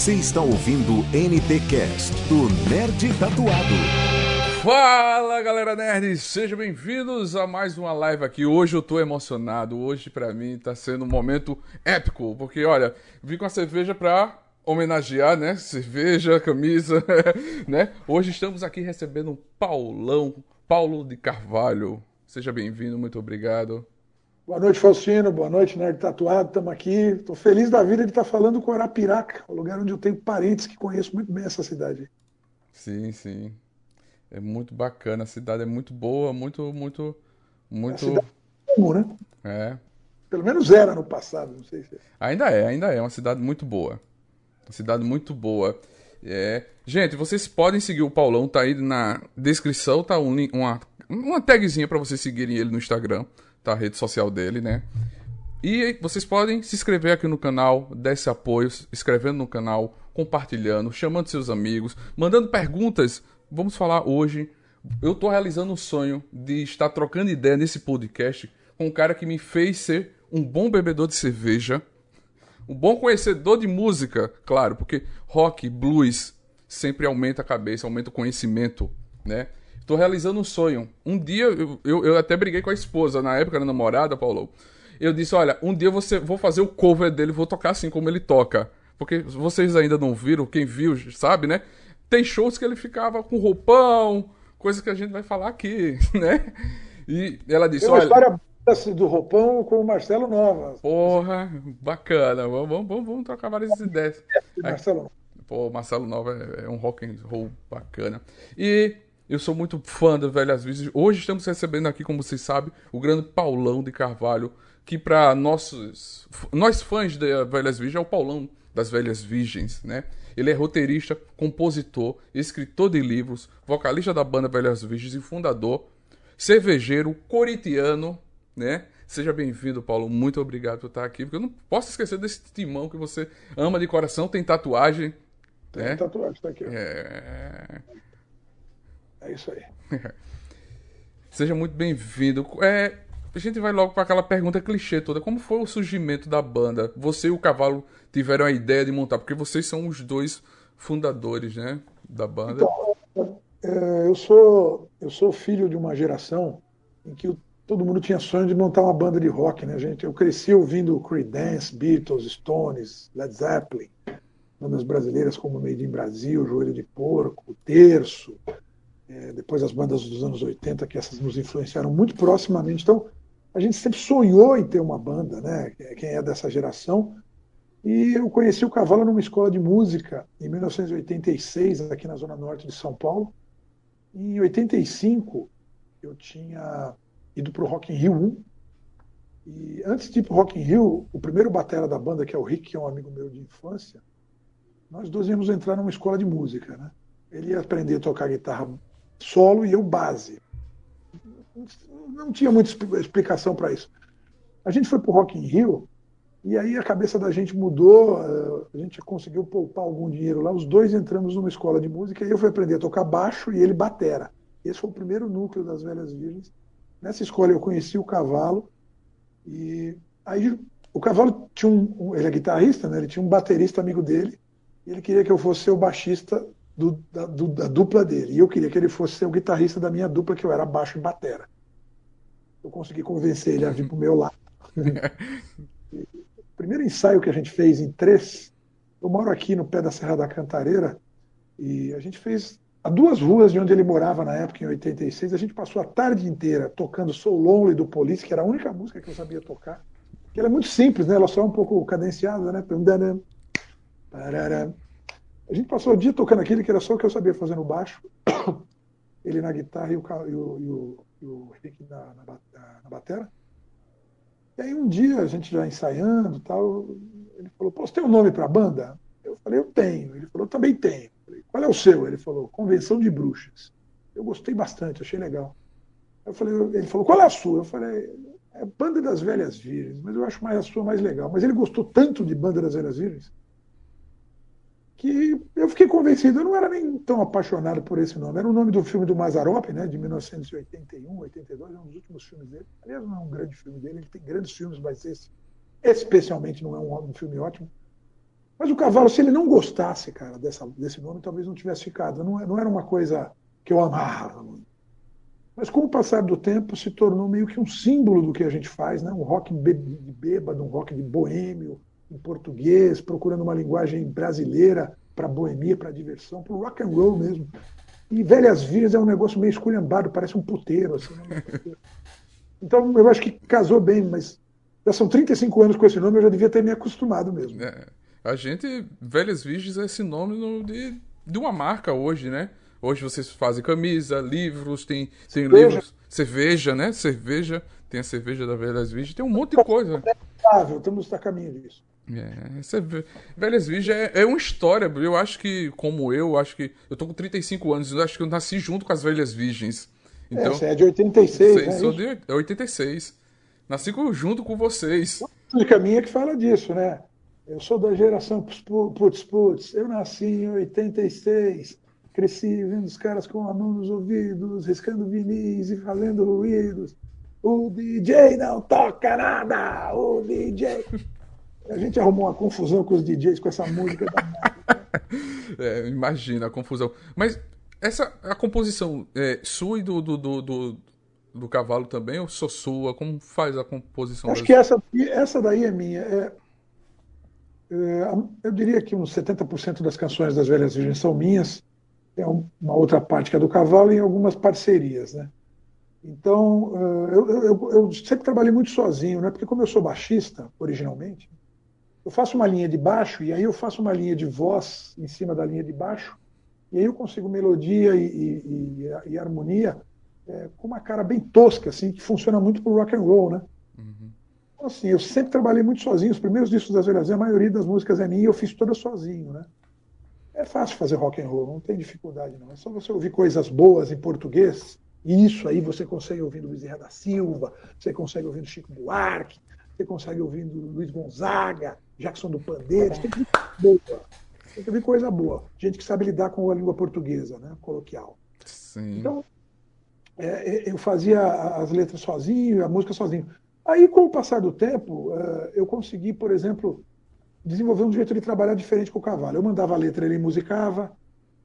Você está ouvindo NT Cast do Nerd Tatuado. Fala galera nerd, sejam bem-vindos a mais uma live aqui. Hoje eu tô emocionado, hoje para mim tá sendo um momento épico, porque olha, vim com a cerveja pra homenagear, né? Cerveja, camisa, né? Hoje estamos aqui recebendo um Paulão, Paulo de Carvalho. Seja bem-vindo, muito obrigado. Boa noite, Faustino. Boa noite, Nerd Tatuado. Estamos aqui. Estou feliz da vida de estar falando com Arapiraca, o lugar onde eu tenho parentes que conheço muito bem essa cidade. Sim, sim. É muito bacana. A cidade é muito boa, muito, muito, muito. A cidade é comum, né? É. Pelo menos era no passado, não sei se. É. Ainda é, ainda é uma cidade muito boa. Uma cidade muito boa. É. Gente, vocês podem seguir o Paulão, tá aí na descrição, tá um, uma, uma tagzinha para vocês seguirem ele no Instagram tá? A rede social dele, né? E vocês podem se inscrever aqui no canal, dar esse apoio, escrevendo no canal, compartilhando, chamando seus amigos, mandando perguntas. Vamos falar hoje. Eu tô realizando um sonho de estar trocando ideia nesse podcast com um cara que me fez ser um bom bebedor de cerveja, um bom conhecedor de música, claro, porque rock, blues sempre aumenta a cabeça, aumenta o conhecimento, né? Tô realizando um sonho. Um dia, eu, eu, eu até briguei com a esposa, na época era namorada, Paulo. Eu disse, olha, um dia você vou fazer o cover dele, vou tocar assim como ele toca. Porque vocês ainda não viram, quem viu sabe, né? Tem shows que ele ficava com roupão, coisa que a gente vai falar aqui, né? E ela disse, Tem uma olha... história do roupão com o Marcelo Nova. Porra, bacana. Vamos, vamos, vamos trocar várias ideias. Marcelo Pô, Marcelo Nova é, é um rock and roll bacana. E eu sou muito fã das Velhas Virgens. Hoje estamos recebendo aqui, como vocês sabem, o grande Paulão de Carvalho, que para nossos nós fãs das Velhas Virgens é o Paulão das Velhas Virgens, né? Ele é roteirista, compositor, escritor de livros, vocalista da banda Velhas Virgens e fundador, cervejeiro, coritiano, né? Seja bem-vindo, Paulo. Muito obrigado por estar aqui, porque eu não posso esquecer desse timão que você ama de coração, tem tatuagem. Tem né? tatuagem, tá aqui. É... É isso aí. Seja muito bem-vindo. É, a gente vai logo para aquela pergunta clichê toda. Como foi o surgimento da banda? Você e o Cavalo tiveram a ideia de montar, porque vocês são os dois fundadores, né, da banda. Então, é, eu sou eu sou filho de uma geração em que todo mundo tinha sonho de montar uma banda de rock, né, gente? Eu cresci ouvindo Creedence, Beatles, Stones, Led Zeppelin, bandas brasileiras como Made in Brasil, Joelho de Porco, Terço, é, depois as bandas dos anos 80, que essas nos influenciaram muito proximamente. Então, a gente sempre sonhou em ter uma banda, né? Quem é dessa geração. E eu conheci o Cavalo numa escola de música em 1986, aqui na zona norte de São Paulo. E em 85, eu tinha ido para o Rock in Rio 1. E antes de ir para o Rock in Rio, o primeiro batera da banda, que é o Rick, que é um amigo meu de infância, nós dois íamos entrar numa escola de música, né? Ele ia aprender a tocar guitarra solo e eu base. Não tinha muita explicação para isso. A gente foi para o Rock in Rio e aí a cabeça da gente mudou, eh, a gente conseguiu poupar algum dinheiro lá, os dois entramos numa escola de música e eu fui aprender a tocar baixo e ele batera. Esse foi o primeiro núcleo das Velhas Virgens. Nessa escola eu conheci o Cavalo e aí o Cavalo tinha um, ele é guitarrista, né? Ele tinha um baterista amigo dele e ele queria que eu fosse o baixista do, da, do, da, dupla dele. E eu queria que ele fosse o guitarrista da minha dupla, que eu era baixo e batera. Eu consegui convencer ele a vir para o meu lado. o primeiro ensaio que a gente fez em três, eu moro aqui no pé da Serra da Cantareira, e a gente fez a duas ruas de onde ele morava na época, em 86, a gente passou a tarde inteira tocando Soul Lonely do Police, que era a única música que eu sabia tocar. Que ela é muito simples, né? Ela só é um pouco cadenciada, né? A gente passou o dia tocando aquilo que era só o que eu sabia fazer no baixo, ele na guitarra e o, e o, e o, e Rick na, na, na batera. E aí um dia, a gente já ensaiando tal, ele falou, você tem um nome para a banda? Eu falei, eu tenho. Ele falou, eu também tenho. Falei, Qual é o seu? Ele falou, Convenção de Bruxas. Eu gostei bastante, achei legal. Eu falei, ele falou, qual é a sua? Eu falei, é Banda das Velhas Virgens, mas eu acho mais a sua mais legal. Mas ele gostou tanto de Banda das Velhas Virgens que eu fiquei convencido, eu não era nem tão apaixonado por esse nome. Era o nome do filme do Mazarop, né, de 1981, 82, é um dos últimos filmes dele. Aliás, não é um grande filme dele, ele tem grandes filmes, mas esse especialmente não é um, um filme ótimo. Mas o cavalo, se ele não gostasse, cara, dessa, desse nome, talvez não tivesse ficado. Não, não era uma coisa que eu amava. Mas com o passar do tempo se tornou meio que um símbolo do que a gente faz, né? um rock de bêbado, um rock de boêmio, em português, procurando uma linguagem brasileira para boemia, para diversão, para o rock and roll mesmo. E Velhas Virgens é um negócio meio esculhambado, parece um puteiro. Assim, né? Então eu acho que casou bem, mas já são 35 anos com esse nome, eu já devia ter me acostumado mesmo. É. A gente, Velhas Virgens é sinônimo de, de uma marca hoje, né? Hoje vocês fazem camisa, livros, tem, tem cerveja. livros, cerveja, né? Cerveja, tem a cerveja da Velhas Virgens, tem um monte de coisa. Estamos a caminho disso. É, Velhas Virgens é, é, uma história, eu acho que, como eu, acho que. Eu tô com 35 anos, eu acho que eu nasci junto com as Velhas Virgens. Então, é, você é de 86, sei, né? Sou de 86. Nasci junto com vocês. A música minha que fala disso, né? Eu sou da geração putz, putz. Eu nasci em 86, cresci vendo os caras com a mão nos ouvidos, riscando vinis e fazendo ruídos. O DJ não toca nada! O DJ. A gente arrumou uma confusão com os DJs com essa música da é, Imagina a confusão. Mas essa a composição é sua e do, do, do, do, do cavalo também, ou só sua? Como faz a composição? Acho das... que essa, essa daí é minha. É, é, eu diria que uns 70% das canções das Velhas Virgens são minhas, tem uma outra parte que é do cavalo e algumas parcerias, né? Então, é, eu, eu, eu, sempre trabalhei muito sozinho, né? Porque como eu sou baixista, originalmente, eu faço uma linha de baixo e aí eu faço uma linha de voz em cima da linha de baixo e aí eu consigo melodia e, e, e, e harmonia é, com uma cara bem tosca, assim, que funciona muito pro rock and roll, né? Uhum. Então, assim, eu sempre trabalhei muito sozinho. Os primeiros discos das Velhas a maioria das músicas é minha e eu fiz todas sozinho, né? É fácil fazer rock and roll, não tem dificuldade não. É só você ouvir coisas boas em português, e isso aí você consegue ouvir do Bezerra da Silva, você consegue ouvir do Chico Buarque, você consegue ouvir do Luiz Gonzaga, Jackson do Pandeiro, tem que ouvir boa. Tem que ouvir coisa boa. Gente que sabe lidar com a língua portuguesa, né? Coloquial. Sim. Então, é, é eu fazia as letras sozinho, a música sozinho. Aí, com o passar do tempo, eh, eu consegui, por exemplo, desenvolver um jeito de trabalhar diferente com o cavalo. Eu mandava a letra, ele musicava,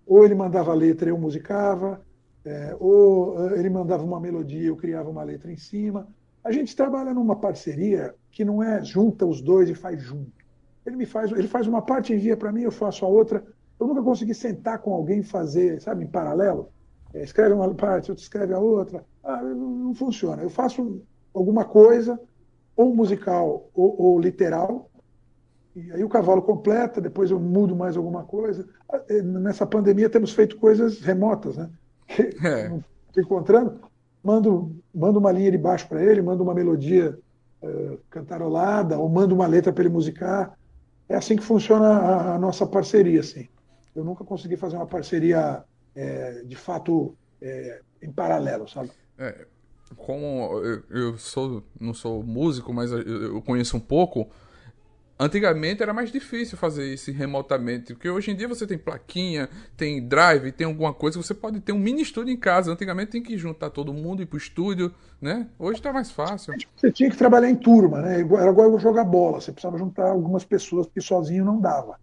ou ele mandava a letra, eu musicava, é, ou ele mandava uma melodia, eu criava uma letra em cima. A gente trabalha numa parceria que não é junta os dois e faz junto. Ele me faz, ele faz uma parte e envia para mim, eu faço a outra. Eu nunca consegui sentar com alguém e fazer, sabe, em paralelo. É, escreve uma parte, outro escreve a outra. Ah, não, não funciona. Eu faço alguma coisa, ou musical ou, ou, literal, e aí o cavalo completa, depois eu mudo mais alguma coisa. Eh, nessa pandemia temos feito coisas remotas, né? É. Encontrando, mando, mando uma linha de baixo para ele, mando uma melodia uh, cantarolada, ou mando uma letra para ele musicar. É assim que funciona a, a, nossa parceria, assim. Eu nunca consegui fazer uma parceria é, de fato é, em paralelo, sabe? É, como eu, eu, sou não sou músico, mas eu, eu, conheço um pouco. Antigamente era mais difícil fazer isso remotamente, porque hoje em dia você tem plaquinha, tem drive, tem alguma coisa, você pode ter um mini estúdio em casa. Antigamente tem que juntar todo mundo e ir pro estúdio, né? Hoje tá mais fácil. Você tinha que trabalhar em turma, né? Era igual jogar bola, você precisava juntar algumas pessoas, porque sozinho não dava.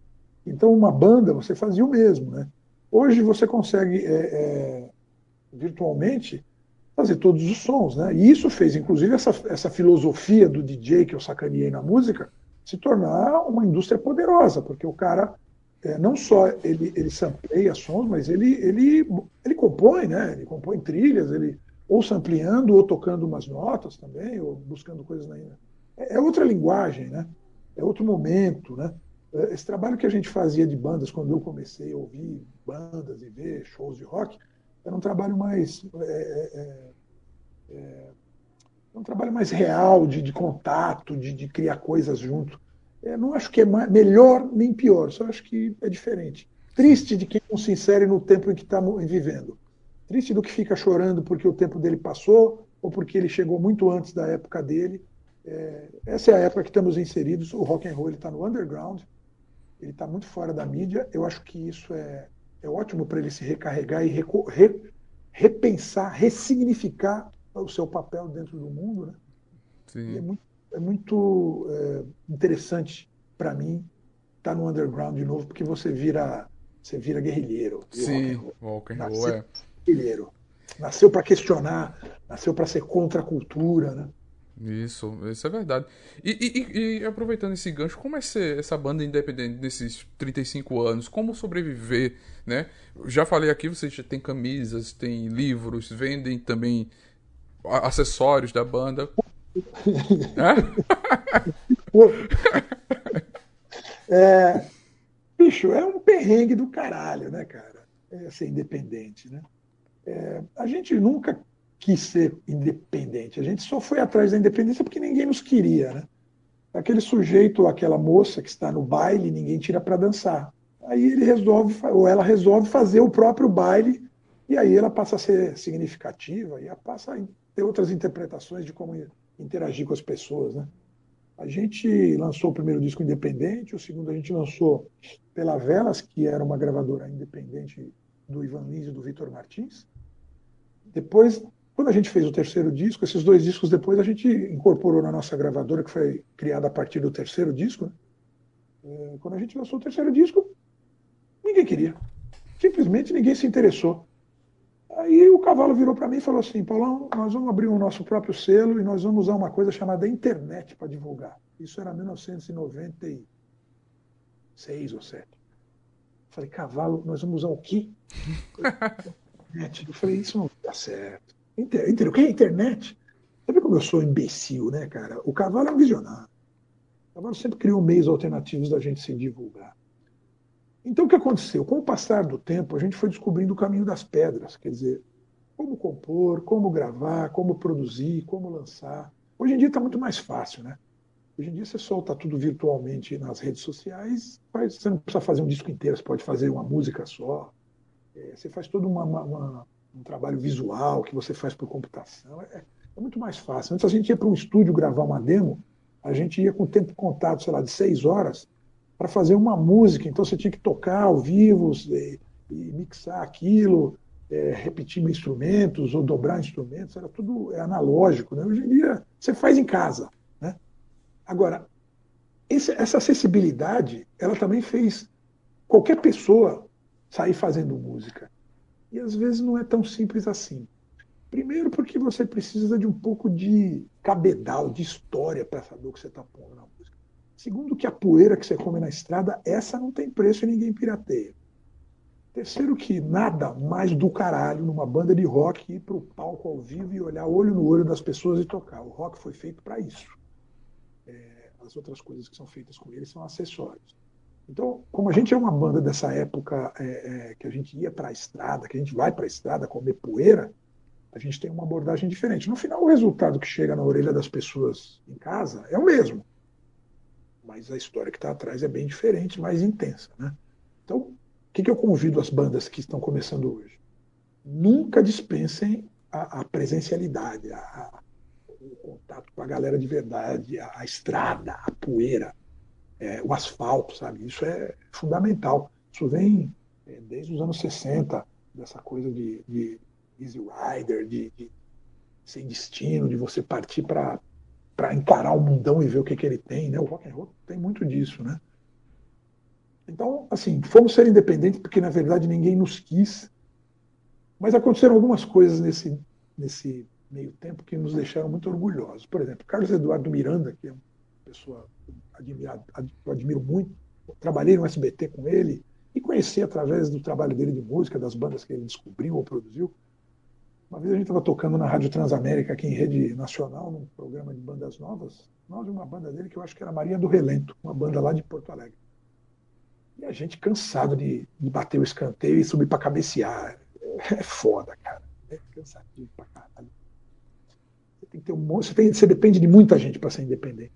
Então uma banda você fazia o mesmo, né? Hoje você consegue é, é, virtualmente fazer todos os sons, né? E isso fez, inclusive, essa, essa filosofia do DJ que eu sacaneei na música se tornar uma indústria poderosa, porque o cara é, não só ele, ele sampleia sons, mas ele, ele, ele compõe, né? Ele compõe trilhas, ele ou sampleando ou tocando umas notas também, ou buscando coisas na é, é outra linguagem, né? É outro momento, né? É, esse trabalho que a gente fazia de bandas quando eu comecei a ouvir bandas e ver shows de rock, era um trabalho mais é, é, é, é um trabalho mais real de, de contato, de, de, criar coisas junto. Eu não acho que é mais, melhor nem pior, só acho que é diferente. Triste de quem não se insere no tempo em que está vivendo. Triste do que fica chorando porque o tempo dele passou ou porque ele chegou muito antes da época dele. É, essa é a época que estamos inseridos. O rock and roll está no underground, ele está muito fora da mídia. Eu acho que isso é, é ótimo para ele se recarregar e re, repensar, ressignificar o seu papel dentro do mundo. Né? é muito, é muito é, interessante para mim estar tá no underground de novo porque você vira, você vira guerrilheiro. Sim, rock and roll, é. Guerrilheiro. Nasceu para questionar, nasceu para ser contra a cultura, né? Isso, isso é verdade. E, e, e, aproveitando esse gancho, como é ser essa banda independente nesses 35 anos? Como sobreviver, né? Já falei aqui, vocês tem camisas, tem livros, vendem também acessórios da banda. é, bicho, é um perrengue do caralho, né, cara? É ser independente, né? É, a gente nunca quis ser independente. A gente só foi atrás da independência porque ninguém nos queria, né? Aquele sujeito, aquela moça que está no baile, ninguém tira para dançar. Aí ele resolve, ou ela resolve fazer o próprio baile, e aí ela passa a ser significativa, e passa a ter outras interpretações de como interagir com as pessoas, né? A gente lançou o primeiro disco independente, o segundo a gente lançou pela Velas, que era uma gravadora independente do Ivan Lins e do Vitor Martins. Depois quando a gente fez o terceiro disco, esses dois discos depois a gente incorporou na nossa gravadora, que foi criada a partir do terceiro disco. Né? É, quando a gente lançou o terceiro disco, ninguém queria. Simplesmente ninguém se interessou. Aí o cavalo virou para mim e falou assim: Paulão, nós vamos abrir o nosso próprio selo e nós vamos usar uma coisa chamada internet para divulgar. Isso era 1996 ou 7. Falei, cavalo, nós vamos usar o quê? Eu falei, isso não dá certo. Inter, o que é internet? Sabe como eu sou imbecil, né, cara? O cavalo é um visionário. O cavalo sempre criou meios alternativos da gente se divulgar. Então, o que aconteceu? Com o passar do tempo, a gente foi descobrindo o caminho das pedras, quer dizer, como compor, como gravar, como produzir, como lançar. Hoje em dia está muito mais fácil, né? Hoje em dia você solta tudo virtualmente nas redes sociais, você não precisa fazer um disco inteiro, você pode fazer uma música só. É, você faz toda uma, uma, um trabalho visual que você faz por computação. É, é muito mais fácil. Antes a gente ia para um estúdio gravar uma demo, a gente ia com tempo de contato, sei lá, de seis horas, para fazer uma música. Então você tinha que tocar ao vivo e, e mixar aquilo, é, repetir instrumentos ou dobrar instrumentos. Era tudo é, analógico. Né? Hoje em dia você faz em casa. Né? Agora, esse, essa acessibilidade, ela também fez qualquer pessoa sair fazendo música. E às vezes não é tão simples assim. Primeiro, porque você precisa de um pouco de cabedal, de história para saber o que você está pondo na música. Segundo, que a poeira que você come na estrada, essa não tem preço e ninguém pirateia. Terceiro, que nada mais do caralho numa banda de rock ir para o palco ao vivo e olhar olho no olho das pessoas e tocar. O rock foi feito para isso. É, as outras coisas que são feitas com ele são acessórios. Então, como a gente é uma banda dessa época é, é, que a gente ia para a estrada, que a gente vai para a estrada comer poeira, a gente tem uma abordagem diferente. No final, o resultado que chega na orelha das pessoas em casa é o mesmo. Mas a história que está atrás é bem diferente, mais intensa. Né? Então, o que, que eu convido as bandas que estão começando hoje? Nunca dispensem a, a presencialidade, a, a, o contato com a galera de verdade, a estrada, a poeira é, o asfalto, sabe? Isso é fundamental. Isso vem é, desde os anos 60, dessa coisa de, de easy rider, de, de sem destino, de você partir para para encarar o mundão e ver o que, que ele tem, né? O rock and roll tem muito disso, né? Então, assim, fomos ser independentes porque na verdade ninguém nos quis, mas aconteceram algumas coisas nesse nesse meio tempo que nos deixaram muito orgulhosos. Por exemplo, Carlos Eduardo Miranda, que é uma pessoa admirado, eu admiro muito. Trabalhei no SBT com ele e conheci através do trabalho dele de música, das bandas que ele descobriu ou produziu. Uma vez a gente estava tocando na Rádio Transamérica, aqui em rede nacional, num programa de bandas novas. Nós, uma banda dele que eu acho que era Maria do Relento, uma banda lá de Porto Alegre. E a gente cansado de, de bater o escanteio e subir para cabecear. É foda, cara. É cansativo pra caralho. Você tem que ter um você, tem, você depende de muita gente para ser independente.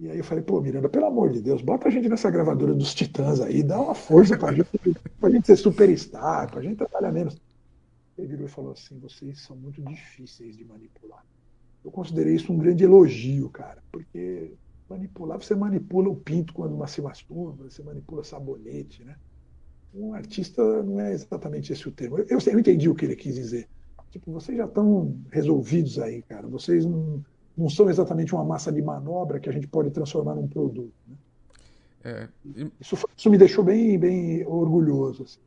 E aí eu falei, pô, Miranda, pelo amor de Deus, bota a gente nessa gravadora dos Titãs aí, dá uma força pra gente, pra gente ser superstar, pra gente trabalhar menos. Ele virou e falou assim, vocês são muito difíceis de manipular. Eu considerei isso um grande elogio, cara, porque manipular, você manipula o pinto quando uma se masturba, você manipula sabonete, né? Um artista não é exatamente esse o termo. Eu, eu entendi o que ele quis dizer. Tipo, vocês já estão resolvidos aí, cara. Vocês não não são exatamente uma massa de manobra que a gente pode transformar num produto. Né? É, Isso, isso me deixou bem, bem orgulhoso. assim.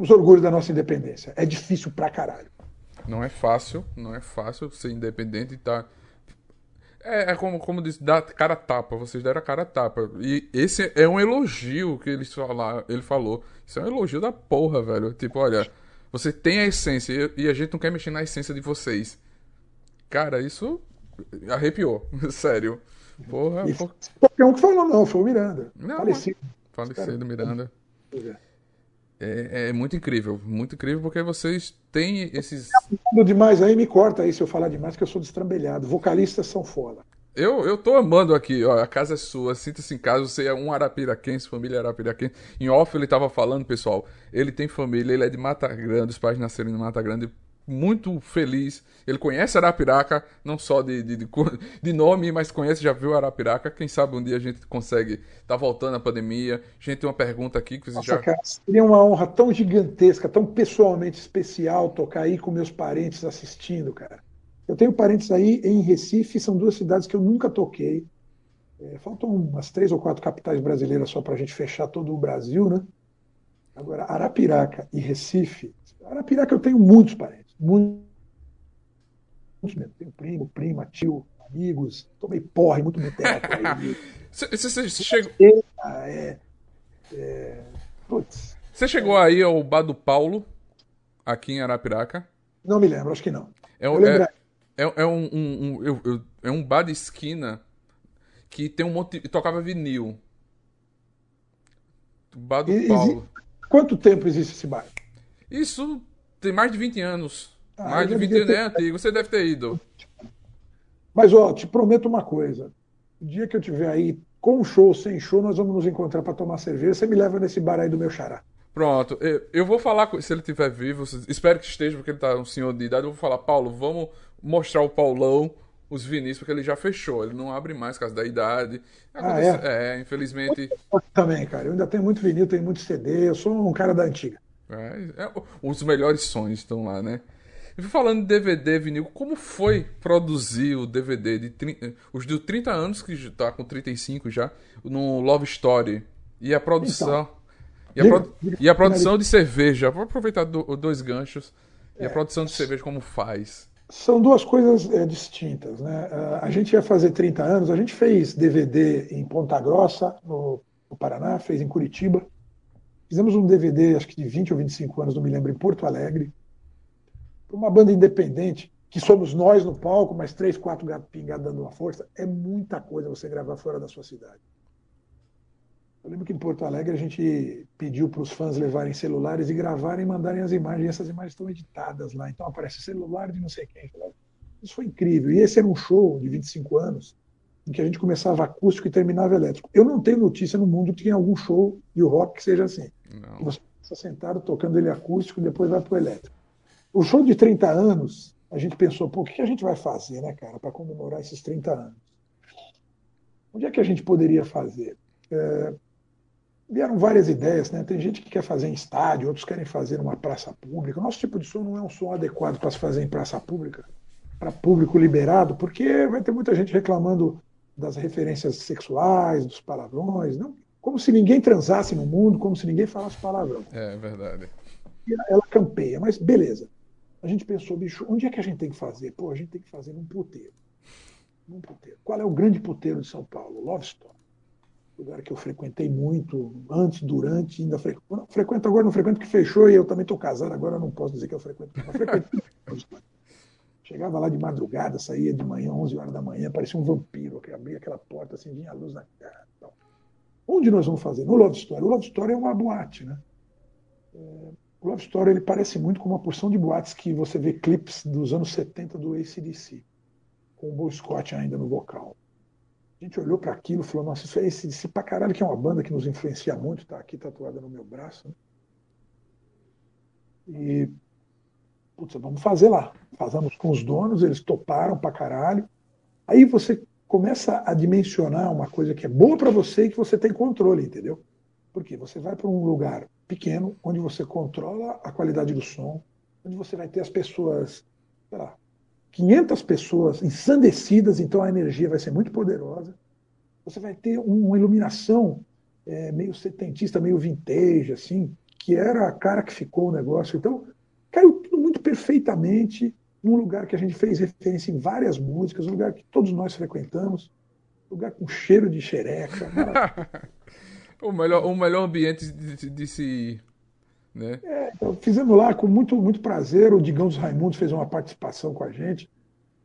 Temos orgulho da nossa independência. É difícil pra caralho. Não é fácil, não é fácil ser independente e tá. É, é como, como diz, dar cara tapa, vocês deram a cara tapa. E esse é um elogio que eles falaram, ele falou. Isso é um elogio da porra, velho. Tipo, olha, você tem a essência e e a gente não quer mexer na essência de vocês. Cara, isso arrepiou, sério. Porra, E porra. qualquer um que falou, não, foi o Miranda. Não, Falecido. Falecido, Miranda. É, é muito incrível, muito incrível porque vocês têm esses. Falando demais aí, me corta aí se eu falar demais, que eu sou destrambelhado. Vocalistas são foda. Eu, eu tô amando aqui, ó, a casa é sua, sinta-se em casa, você é um arapiraquense, família arapiraquense. Em off ele tava falando, pessoal, ele tem família, ele é de Mata Grande, os pais nasceram em Mata Grande, muito feliz. Ele conhece Arapiraca, não só de, de, de, de nome, mas conhece, já viu Arapiraca. Quem sabe um dia a gente consegue, tá voltando a pandemia. A gente tem uma pergunta aqui que você Nossa, já... cara, seria uma honra tão gigantesca, tão pessoalmente especial tocar aí com meus parentes assistindo, cara. Eu tenho parentes aí em Recife, são duas cidades que eu nunca toquei. É, faltam umas três ou quatro capitais brasileiras só para a gente fechar todo o Brasil, né? Agora, Arapiraca e Recife. Arapiraca eu tenho muitos parentes, muitos mesmo. Tenho primo, prima, tio, amigos. Tomei porra em muito boteco. Você, chegou, Ah, é, é, putz, você chegou aí ao Bar do Paulo, aqui em Arapiraca. não me lembro, acho que não. É, Eu um- é, é, é um, um- um- eu- eu- é um bar de esquina que tem um monte. de- tocava vinil. Bar do Paulo. Quanto tempo existe esse bairro? Isso tem mais de 20 anos. Ah, mais de já 20 devia anos é ter- antigo. Você deve ter ido. Mas, ó, te prometo uma coisa. O dia que eu tiver aí, com show ou sem show, nós vamos nos encontrar para tomar cerveja. Você me leva nesse bar aí do meu xará. Pronto, eu, vou falar com se ele estiver vivo, espero que esteja, porque ele tá um senhor de idade. Eu vou falar, Paulo, vamos mostrar o Paulão, os vinis, porque ele já fechou, ele não abre mais por causa da idade. Ah, Acontece- é, infelizmente. Eu Também, cara. Eu ainda tenho muito vinil, tenho muito CD. Eu sou um cara da antiga. É, é, os melhores sonhos estão lá, né? E falando de DVD, vinil, como foi produzir o DVD de 30, os de 30 anos, que já tá com 35 já, no Love Story? E a produção. e, a diga- diga- e a produção de cerveja. Vou aproveitar do- dois ganchos. E a produção de cerveja, como faz? São duas coisas é, distintas, né? Ah, A gente ia fazer 30 anos, a gente fez DVD em Ponta Grossa, no, no Paraná, fez em Curitiba. Fizemos um DVD, acho que de 20 ou 25 anos, não me lembro, em Porto Alegre. Para uma banda independente, que somos nós no palco, mas três, quatro gatos pingados dando uma força, é muita coisa você gravar fora da sua cidade. Eu lembro que em Porto Alegre a gente pediu para os fãs levarem celulares e gravarem e mandarem as imagens. Essas imagens estão editadas lá. Então aparece celular de não sei quem. Isso foi incrível. E esse era um show de 25 anos em que a gente começava acústico e terminava elétrico. Eu não tenho notícia no mundo que tem algum show de rock que seja assim. Não. Você está sentado tocando ele acústico e depois vai para o elétrico. O show de 30 anos, a gente pensou, pô, o que a gente vai fazer, né, cara, para comemorar esses 30 anos? Onde é que a gente poderia fazer? É, vieram várias ideias, né? Tem gente que quer fazer em estádio, outros querem fazer numa praça pública. O nosso tipo de som não é um som adequado para se fazer em praça pública, para público liberado, porque vai ter muita gente reclamando das referências sexuais, dos palavrões, não? Como se ninguém transasse no mundo, como se ninguém falasse palavrão. É verdade. E ela campeia, mas beleza. A gente pensou, bicho, onde é que a gente tem que fazer? Pô, a gente tem que fazer num puteiro. Num puteiro. Qual é o grande puteiro de São Paulo? Love Store. Lugar que eu frequentei muito, antes, durante, ainda frequento. Frequento agora, não frequento porque fechou e eu também estou casado, agora não posso dizer que eu frequento. Eu frequento. Chegava lá de madrugada, saía de manhã, 11 horas da manhã, parecia um vampiro, que abria aquela porta assim, vinha a luz na cara. Tal. Onde nós vamos fazer? No Love Story. O Love Story é uma boate, né? É, o Love Story ele parece muito com uma porção de boates que você vê clipes dos anos 70 do ACDC, com o Bo Scott ainda no vocal. A gente olhou para aquilo e falou: Nossa, isso é ACDC pra caralho, que é uma banda que nos influencia muito, tá aqui tatuada no meu braço. Né? E, putz, vamos fazer lá. Fazemos com os donos, eles toparam pra caralho. Aí você começa a dimensionar uma coisa que é boa para você e que você tem controle, entendeu? Porque você vai para um lugar pequeno, onde você controla a qualidade do som, onde você vai ter as pessoas, sei lá, 500 pessoas ensandecidas, então a energia vai ser muito poderosa. você vai ter uma iluminação é, meio setentista, meio vintage, assim, que era a cara que ficou o negócio. Então, caiu tudo muito perfeitamente num lugar que a gente fez referência em várias músicas, um lugar que todos nós frequentamos, um lugar com cheiro de xereca. o, melhor, o melhor ambiente de, de, de se. Né? É, então, fizemos lá com muito, muito prazer. O Digão dos Raimundos fez uma participação com a gente.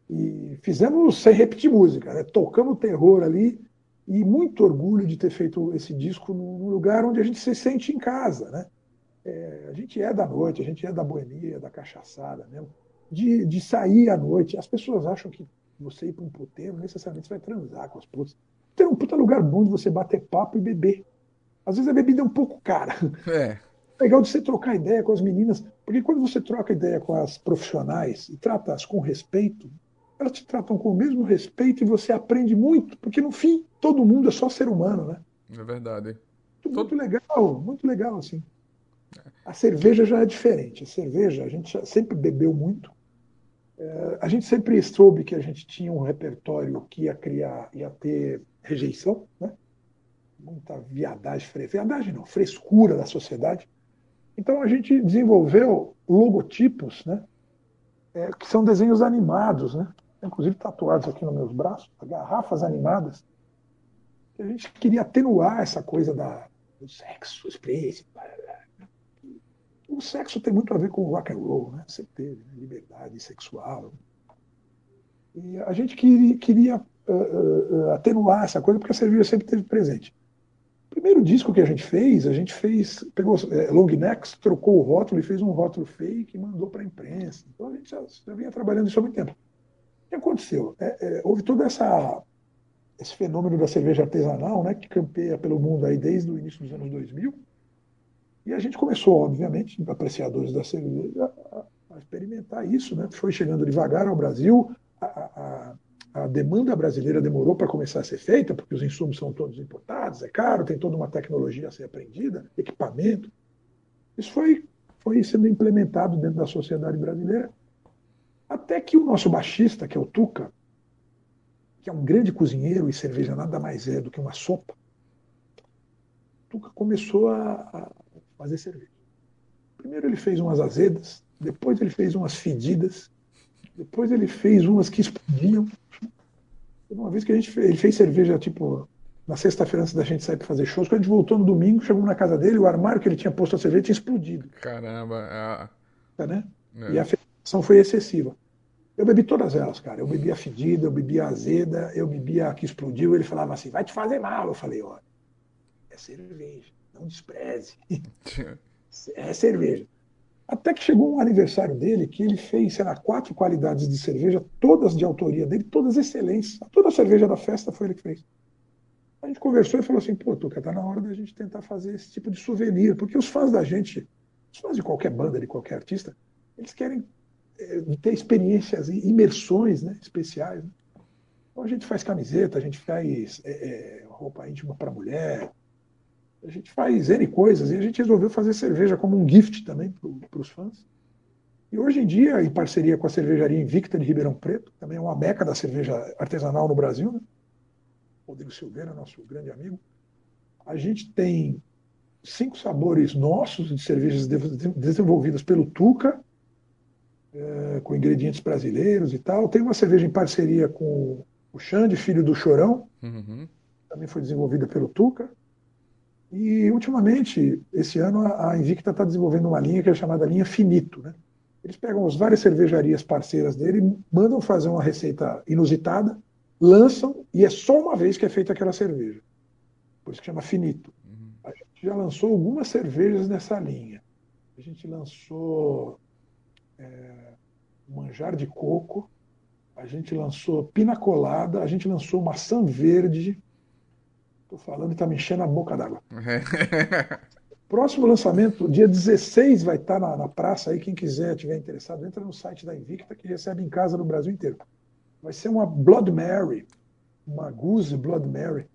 E fizemos sem repetir música, né? tocamos terror ali. E muito orgulho de ter feito esse disco num lugar onde a gente se sente em casa. Né? É, a gente é da noite, a gente é da boemia, da cachaçada mesmo. De, de sair à noite. As pessoas acham que você ir para um puteiro, necessariamente você vai transar com as putas. Tem um puta lugar bom de você bater papo e beber. Às vezes a bebida é um pouco cara. É. Legal de você trocar ideia com as meninas, porque quando você troca ideia com as profissionais e trata-as com respeito, elas te tratam com o mesmo respeito e você aprende muito, porque no fim todo mundo é só ser humano, né? É verdade. Muito, muito legal, muito legal assim. A cerveja já é diferente. A cerveja, a gente sempre bebeu muito. É, a gente sempre soube que a gente tinha um repertório que ia criar, ia ter rejeição, né? muita viadagem, viadagem não, frescura da sociedade. Então a gente desenvolveu logotipos, né? É, que são desenhos animados, né? inclusive tatuados aqui nos meus braços, garrafas animadas. A gente queria atenuar essa coisa da, do sexo explícito. O sexo tem muito a ver com rock and roll, né? Sempre teve, né? liberdade sexual. E a gente queria, queria uh, uh, atenuar essa coisa porque a cerveja sempre esteve presente. O primeiro disco que a gente fez, a gente fez, pegou é, long necks, trocou o rótulo e fez um rótulo fake e mandou para a imprensa. Então a gente já, já vinha trabalhando isso há muito tempo. O que aconteceu? É, é, houve todo essa, esse fenômeno da cerveja artesanal, né, que campeia pelo mundo aí desde o início dos anos 2000. E a gente começou, obviamente, apreciadores da cerveja, a, experimentar isso. Né? Foi chegando devagar ao Brasil. A, a, a demanda brasileira demorou para começar a ser feita, porque os insumos são todos importados, é caro, tem toda uma tecnologia a ser aprendida, equipamento. Isso foi, foi sendo implementado dentro da sociedade brasileira. Até que o nosso baixista, que é o Tuca, que é um grande cozinheiro e cerveja nada mais é do que uma sopa, Tuca começou a fazer cerveja. Primeiro ele fez umas azedas, depois ele fez umas fedidas, depois ele fez umas que explodiam. Uma vez que a gente fez, ele fez cerveja, tipo, na sexta-feira antes da gente sair para fazer shows, quando a gente voltou no domingo, chegamos na casa dele, o armário que ele tinha posto a cerveja tinha explodido. Caramba, é... né? É. E a fermentação foi excessiva. Eu bebi todas elas, cara. Eu bebi a fedida, eu bebi a azeda, eu bebi a que explodiu. Ele falava assim, vai te fazer mal. Eu falei, olha, é cerveja, não despreze. é cerveja. Até que chegou um aniversário dele que ele fez, sei lá, quatro qualidades de cerveja, todas de autoria dele, todas excelentes. Toda a cerveja da festa foi ele que fez. A gente conversou e falou assim, pô, Tuca, tá na hora da gente tentar fazer esse tipo de souvenir, porque os fãs da gente, os fãs de qualquer banda, de qualquer artista, eles querem é, ter experiências, imersões né, especiais. Né? Então a gente faz camiseta, a gente faz é, é, roupa íntima para mulher, a gente faz N coisas e a gente resolveu fazer cerveja como um gift também para os fãs. E hoje em dia, em parceria com a cervejaria Invicta de Ribeirão Preto, também é uma meca da cerveja artesanal no Brasil, né? Rodrigo Silveira, nosso grande amigo, a gente tem cinco sabores nossos de cervejas desenvolvidas pelo Tuca, é, com ingredientes brasileiros e tal. Tem uma cerveja em parceria com o Xande, filho do Chorão, uhum. também foi desenvolvida pelo Tuca. E, ultimamente, esse ano, a Invicta está desenvolvendo uma linha que é chamada linha Finito. Né? Eles pegam as várias cervejarias parceiras dele, mandam fazer uma receita inusitada, lançam, e é só uma vez que é feita aquela cerveja. Por isso que chama Finito. Uhum. A gente já lançou algumas cervejas nessa linha. A gente lançou é, manjar de coco, a gente lançou pina colada, a gente lançou maçã verde, Estou falando e está me enchendo a boca d'água. Próximo lançamento, dia 16, vai estar tá na, na, praça aí. Quem quiser, tiver interessado, entra no site da Invicta que recebe em casa no Brasil inteiro. Vai ser uma Blood Mary, uma Goose Blood Mary.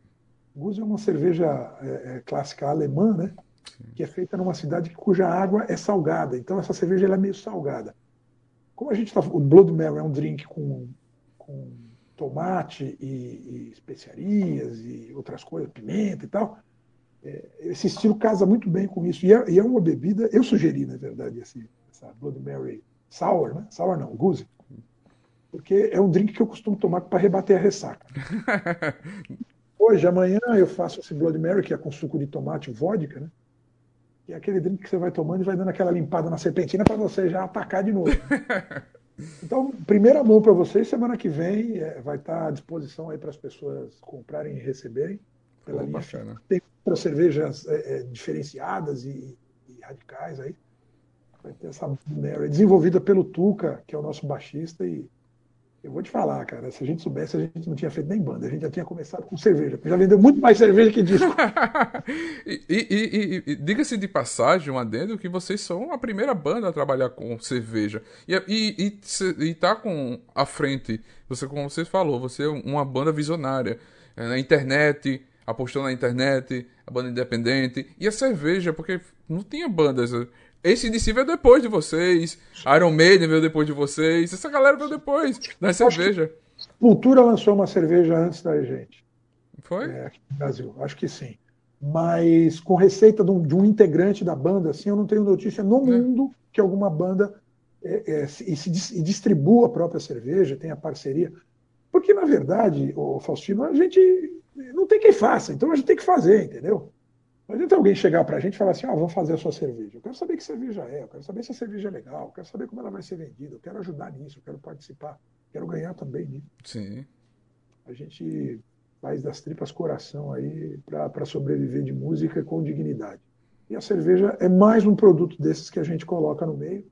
Goose é uma cerveja é, é, clássica alemã, né? Que é feita numa cidade cuja água é salgada. Então essa cerveja é meio salgada. Como a gente está. O Blood Mary é um drink com, com tomate e, e, especiarias e outras coisas, pimenta e tal. É, esse estilo casa muito bem com isso. E é, e é, uma bebida, eu sugeri, na verdade, esse, essa Blood Mary Sour, né? Sour não, Goose. Porque é um drink que eu costumo tomar para rebater a ressaca. Hoje, amanhã, eu faço esse Blood Mary, que é com suco de tomate e vodka, né? Que é aquele drink que você vai tomando e vai dando aquela limpada na serpentina para você já atacar de novo. Então, primeira mão para vocês, semana que vem é, vai estar à disposição aí para as pessoas comprarem e receberem. Pela linha bacana. Tem outras cervejas é, é, diferenciadas e, e, radicais aí. Vai ter essa Mary, desenvolvida pelo Tuca, que é o nosso baixista, e eu vou te falar, cara, se a gente soubesse, a gente não tinha feito nem banda, a gente já tinha começado com cerveja, já vendeu muito mais cerveja que disco. e, e, e, e diga-se de passagem, um adendo, que vocês são a primeira banda a trabalhar com cerveja. E, e, tá com à frente, você, como você falou, você é uma banda visionária. É, na internet, apostou na internet, a banda independente, e a cerveja, porque não tinha bandas esse DC veio depois de vocês. Iron Maiden veio depois de vocês. Essa galera veio depois da cerveja. Cultura lançou uma cerveja antes da gente. Foi? É, aqui no Brasil. Acho que sim. Mas com receita de um, de um integrante da banda, assim, eu não tenho notícia no é. mundo que alguma banda é, é, e, se, e distribua a própria cerveja, tenha parceria. Porque, na verdade, o Faustino, a gente não tem quem faça, então a gente tem que fazer, entendeu? Não adianta alguém chegar para a gente e falar assim: ah, vamos fazer a sua cerveja. Eu quero saber que cerveja é, eu quero saber se a cerveja é legal, eu quero saber como ela vai ser vendida, eu quero ajudar nisso, eu quero participar, quero ganhar também nisso. Sim. A gente faz das tripas coração aí para sobreviver de música com dignidade. E a cerveja é mais um produto desses que a gente coloca no meio,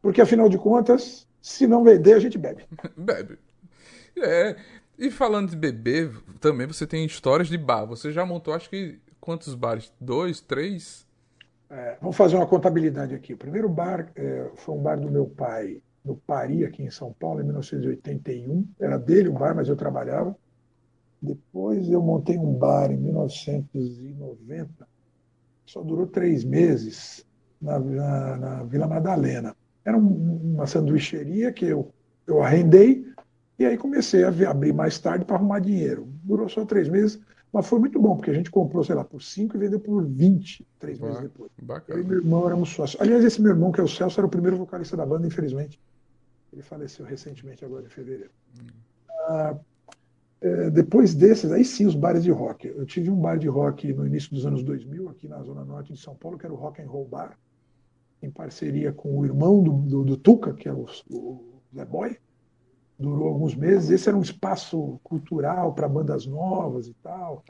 porque afinal de contas, se não vender, a gente bebe. bebe. É. E falando de beber, também você tem histórias de bar. Você já montou, acho que quantos bares? Dois, três? É, vamos fazer uma contabilidade aqui. O primeiro bar é, foi um bar do meu pai, no Pari, aqui em São Paulo, em 1981. Era dele o bar, mas eu trabalhava. Depois eu montei um bar em 1990. Só durou três meses na, na, na Vila Madalena. Era um, uma sanduicheria que eu, eu arrendei e aí comecei a abrir mais tarde para arrumar dinheiro. Durou só três meses. Mas foi muito bom, porque a gente comprou, sei lá, por 5 e vendeu por 20, três meses depois. Bacana. Eu e meu irmão éramos sócios. Aliás, esse meu irmão, que é o Celso, era o primeiro vocalista da banda, infelizmente. Ele faleceu recentemente, agora em fevereiro. Hum. Ah, é, depois desses, aí sim, os bares de rock. Eu tive um bar de rock no início dos anos 2000, aqui na Zona Norte de São Paulo, que era o Rock and Roll Bar, em parceria com o irmão do, do, do Tuca, que é o, o Zé Boy durou alguns meses. Esse era um espaço cultural para bandas novas e tal.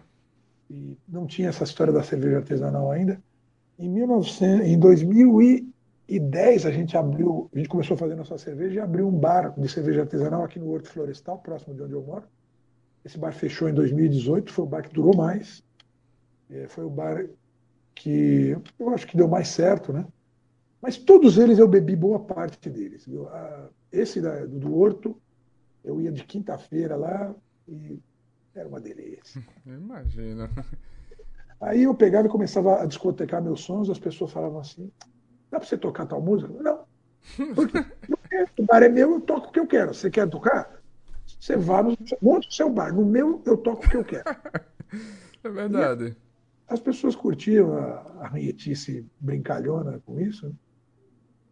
E não tinha essa história da cerveja artesanal ainda. Em, 1900, em 2010 a gente abriu, a gente começou a fazer nossa cerveja e abriu um bar de cerveja artesanal aqui no Horto Florestal, próximo de onde eu moro. Esse bar fechou em 2018, foi o bar que durou mais. É, foi o bar que eu acho que deu mais certo, né? Mas todos eles eu bebi boa parte deles. Esse da, do Horto eu ia de quinta-feira lá e era uma delícia. Imagina. Aí eu pegava e começava a discotecar meus sons, as pessoas falavam assim: dá para você tocar tal música? Não. Porque o bar é meu, eu toco o que eu quero. Você quer tocar? Você vá no monte o seu bar. No meu, eu toco o que eu quero. É verdade. E as pessoas curtiam a, a ranhetice brincalhona com isso. Né?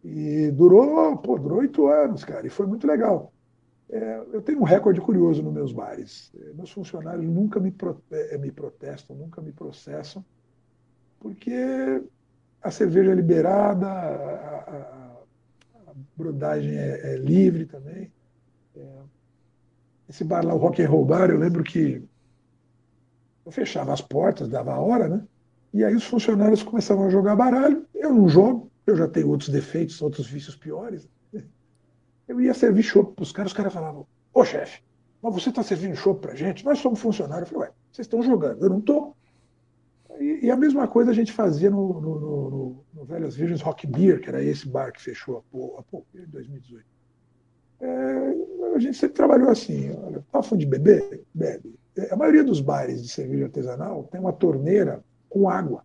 E durou, pô, durou oito anos, cara, e foi muito legal. É, eu tenho um recorde curioso nos meus bares. É, meus funcionários nunca me, é, me protestam, nunca me processam, porque a cerveja é liberada, a, a, a brodagem é, é, livre também. É, esse bar lá, o Rock and Roll Bar, eu lembro que eu fechava as portas, dava a hora, né? E aí os funcionários começavam a jogar baralho. Eu não jogo, eu já tenho outros defeitos, outros vícios piores. Eu ia servir chopp para os caras, os caras falavam, ô chefe, mas você está servindo chopp para gente? Nós somos funcionários. Eu falei, ué, vocês estão jogando, eu não estou. E, e, a mesma coisa a gente fazia no, no, no, no Velhas Virgens Rock Beer, que era esse bar que fechou há pouco, em 2018. É, a gente sempre trabalhou assim, olha, tá afim de beber? Bebe. A maioria dos bares de cerveja artesanal tem uma torneira com água,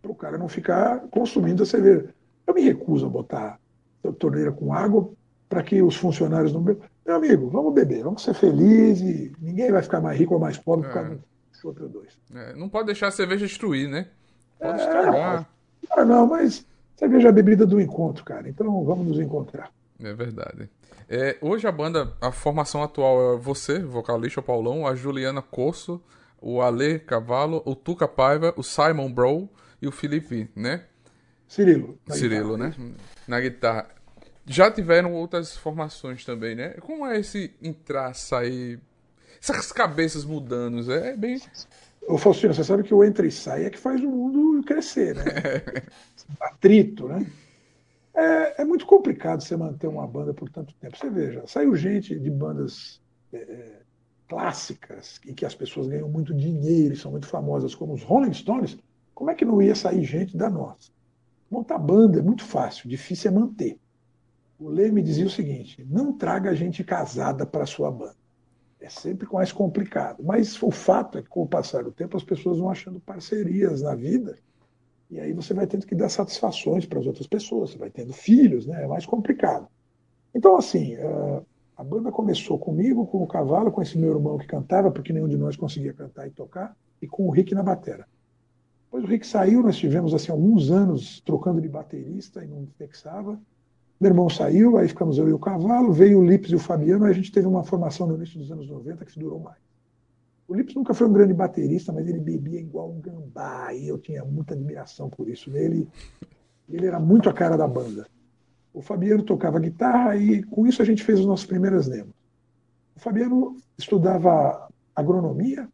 para o cara não ficar consumindo a cerveja. Eu me recuso a botar a torneira com água para que os funcionários não bebam. Meu amigo, vamos beber, vamos ser felizes, ninguém vai ficar mais rico ou mais pobre por causa é. do outro dois. É, não pode deixar a cerveja destruir, né? Pode é, estragar. Ah, não, mas cerveja é a bebida do encontro, cara. Então vamos nos encontrar. É verdade. É, hoje a banda, a formação atual é você, vocalista Paulão, a Juliana Corso, o Ale Cavalo, o Tuca Paiva, o Simon Bro e o Felipe, né? Cirilo. Cirilo, guitarra. né? Na guitarra. Já tiveram outras formações também, né? Como é esse entrar, sair. Essas cabeças mudando, é bem. Ô Faustino, você sabe que o entra e sai é que faz o mundo crescer, né? Atrito, né? É, é, muito complicado você manter uma banda por tanto tempo. Você veja, saiu gente de bandas é, é clássicas em que as pessoas ganham muito dinheiro e são muito famosas, como os Rolling Stones. Como é que não ia sair gente da nossa? Montar banda é muito fácil, difícil é manter. O Lê me dizia o seguinte: não traga gente casada para sua banda. É sempre mais complicado. Mas o fato é que, com o passar do tempo, as pessoas vão achando parcerias na vida. E aí você vai tendo que dar satisfações para as outras pessoas. Você vai tendo filhos, né? É mais complicado. Então, assim, eh, a banda começou comigo, com o Cavalo, com esse meu irmão que cantava, porque nenhum de nós conseguia cantar e tocar, e com o Rick na batera. Depois o Rick saiu, nós tivemos assim alguns anos trocando de baterista e não fixava. Meu irmão saiu, aí ficamos eu e o Cavalo, veio o Lips e o Fabiano, aí a gente teve uma formação no início dos anos 90 que durou mais. O Lips nunca foi um grande baterista, mas ele bebia igual um gambá, e eu tinha muita admiração por isso nele. Ele era muito a cara da banda. O Fabiano tocava guitarra e com isso a gente fez as nossas primeiras demos. O Fabiano estudava agronomia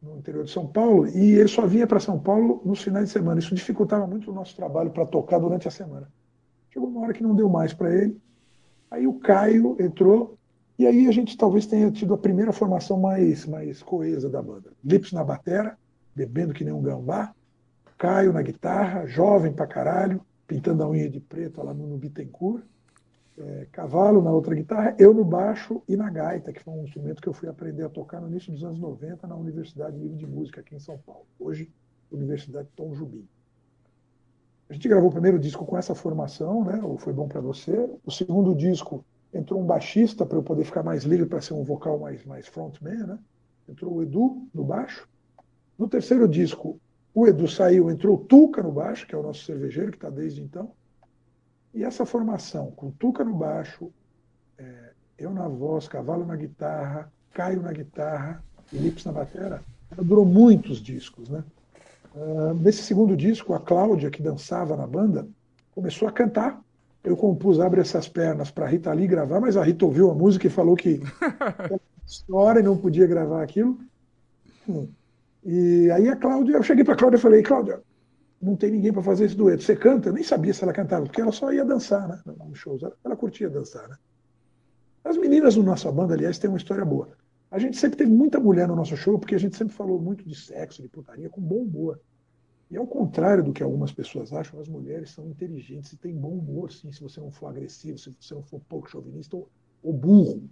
no interior de São Paulo e ele só vinha para São Paulo nos finais de semana. Isso dificultava muito o nosso trabalho para tocar durante a semana. Chegou uma hora que não deu mais para ele. Aí o Caio entrou e aí a gente talvez tenha tido a primeira formação mais, mais coesa da banda. Lips na batera, bebendo que nem um gambá. Caio na guitarra, jovem pra caralho, pintando a unha de preto lá no, Bittencourt. É, cavalo na outra guitarra, eu no baixo e na gaita, que foi um instrumento que eu fui aprender a tocar no início dos anos 90 na Universidade Livre de Música aqui em São Paulo. Hoje, Universidade Tom Jubim. A gente gravou o primeiro disco com essa formação, né? O Foi Bom para Você. O segundo disco entrou um baixista para eu poder ficar mais livre para ser um vocal mais, mais frontman, né? Entrou o Edu no baixo. No terceiro disco, o Edu saiu, entrou o Tuca no baixo, que é o nosso cervejeiro, que está desde então. E essa formação, com Tuca no baixo, é, eu na voz, Cavalo na guitarra, Caio na guitarra e Lips na bateria, durou muitos discos, né? Uh, nesse segundo disco, a Cláudia, que dançava na banda, começou a cantar. Eu compus Abre Essas Pernas para a Rita Lee gravar, mas a Rita ouviu a música e falou que história e não podia gravar aquilo. Hum. E aí a Cláudia, eu cheguei para a Cláudia e falei, Cláudia, não tem ninguém para fazer esse dueto. Você canta? Eu nem sabia se ela cantava, porque ela só ia dançar, né? Nos shows. Ela, ela curtia dançar, né? As meninas da nossa banda, aliás, têm uma história boa. A gente sempre teve muita mulher no nosso show, porque a gente sempre falou muito de sexo, de putaria, com bom humor. E ao contrário do que algumas pessoas acham, as mulheres são inteligentes e têm bom humor, sim, se você não for agressivo, se você não for pouco chauvinista ou, ou burro,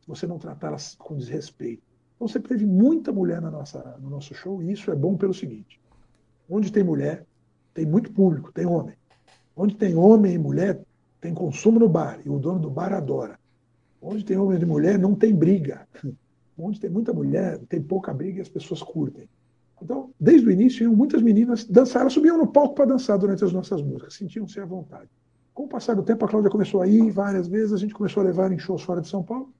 se você não tratá-las com desrespeito. Então sempre teve muita mulher na nossa, no nosso show, e isso é bom pelo seguinte: onde tem mulher, tem muito público, tem homem. Onde tem homem e mulher, tem consumo no bar, e o dono do bar adora. Onde tem homem e mulher, não tem briga onde tem muita mulher, tem pouca briga e as pessoas curtem. Então, desde o início, muitas meninas dançar, elas subiam no palco para dançar durante as nossas músicas, sentiam-se à vontade. Com o passar do tempo, a Cláudia começou a ir várias vezes, a gente começou a levar em shows fora de São Paulo,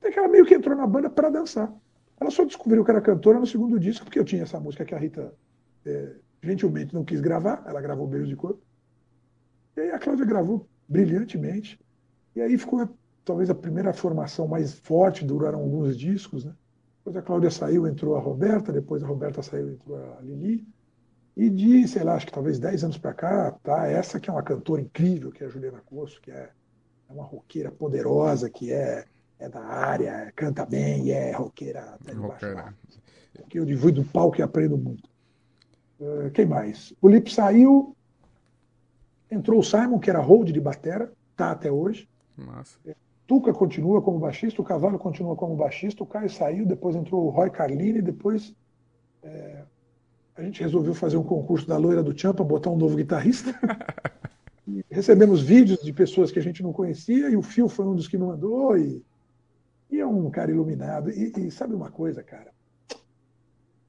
até que ela meio que entrou na banda para dançar. Ela só descobriu que era cantora no segundo disco, porque eu tinha essa música que a Rita é, gentilmente não quis gravar, ela gravou Beijos de Corpo. E aí a Cláudia gravou brilhantemente, e aí ficou talvez a primeira formação mais forte, duraram alguns discos, né? Depois a Cláudia saiu, entrou a Roberta, depois a Roberta saiu, entrou a Lili. E de, sei lá, acho que talvez 10 anos para cá, tá essa que é uma cantora incrível, que é a Juliana Cosso, que é, é uma roqueira poderosa, que é, é da área, canta bem, e é roqueira até debaixo Que eu divido do palco e aprendo muito. Uh, quem mais? O Lip saiu, entrou o Simon, que era hold de batera, tá até hoje. Massa. Tuca continua como baixista, o Cavalo continua como baixista, o Caio saiu, depois entrou o Roy Carlini, depois é, a gente resolveu fazer um concurso da loira do Tchan para botar um novo guitarrista. E recebemos vídeos de pessoas que a gente não conhecia, e o Fio foi um dos que me mandou, e, e é um cara iluminado. E, e sabe uma coisa, cara?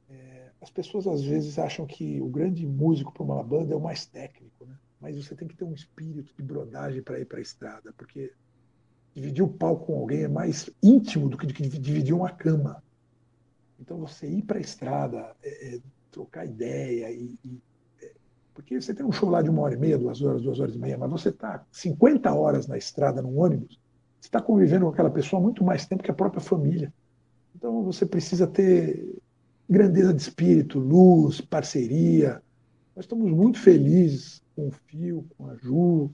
É, as pessoas às vezes acham que o grande músico para uma banda é o mais técnico, né? mas você tem que ter um espírito de brodagem para ir para a estrada, porque dividir o palco com alguém é mais íntimo do que dividir uma cama. Então, você ir para a estrada, é, é, trocar ideia, e, e é, porque você tem um show lá de uma hora e meia, duas horas, duas horas e meia, mas você está 50 horas na estrada, num ônibus, você está convivendo com aquela pessoa muito mais tempo que a própria família. Então, você precisa ter grandeza de espírito, luz, parceria. Nós estamos muito felizes com o Fio, com a Ju,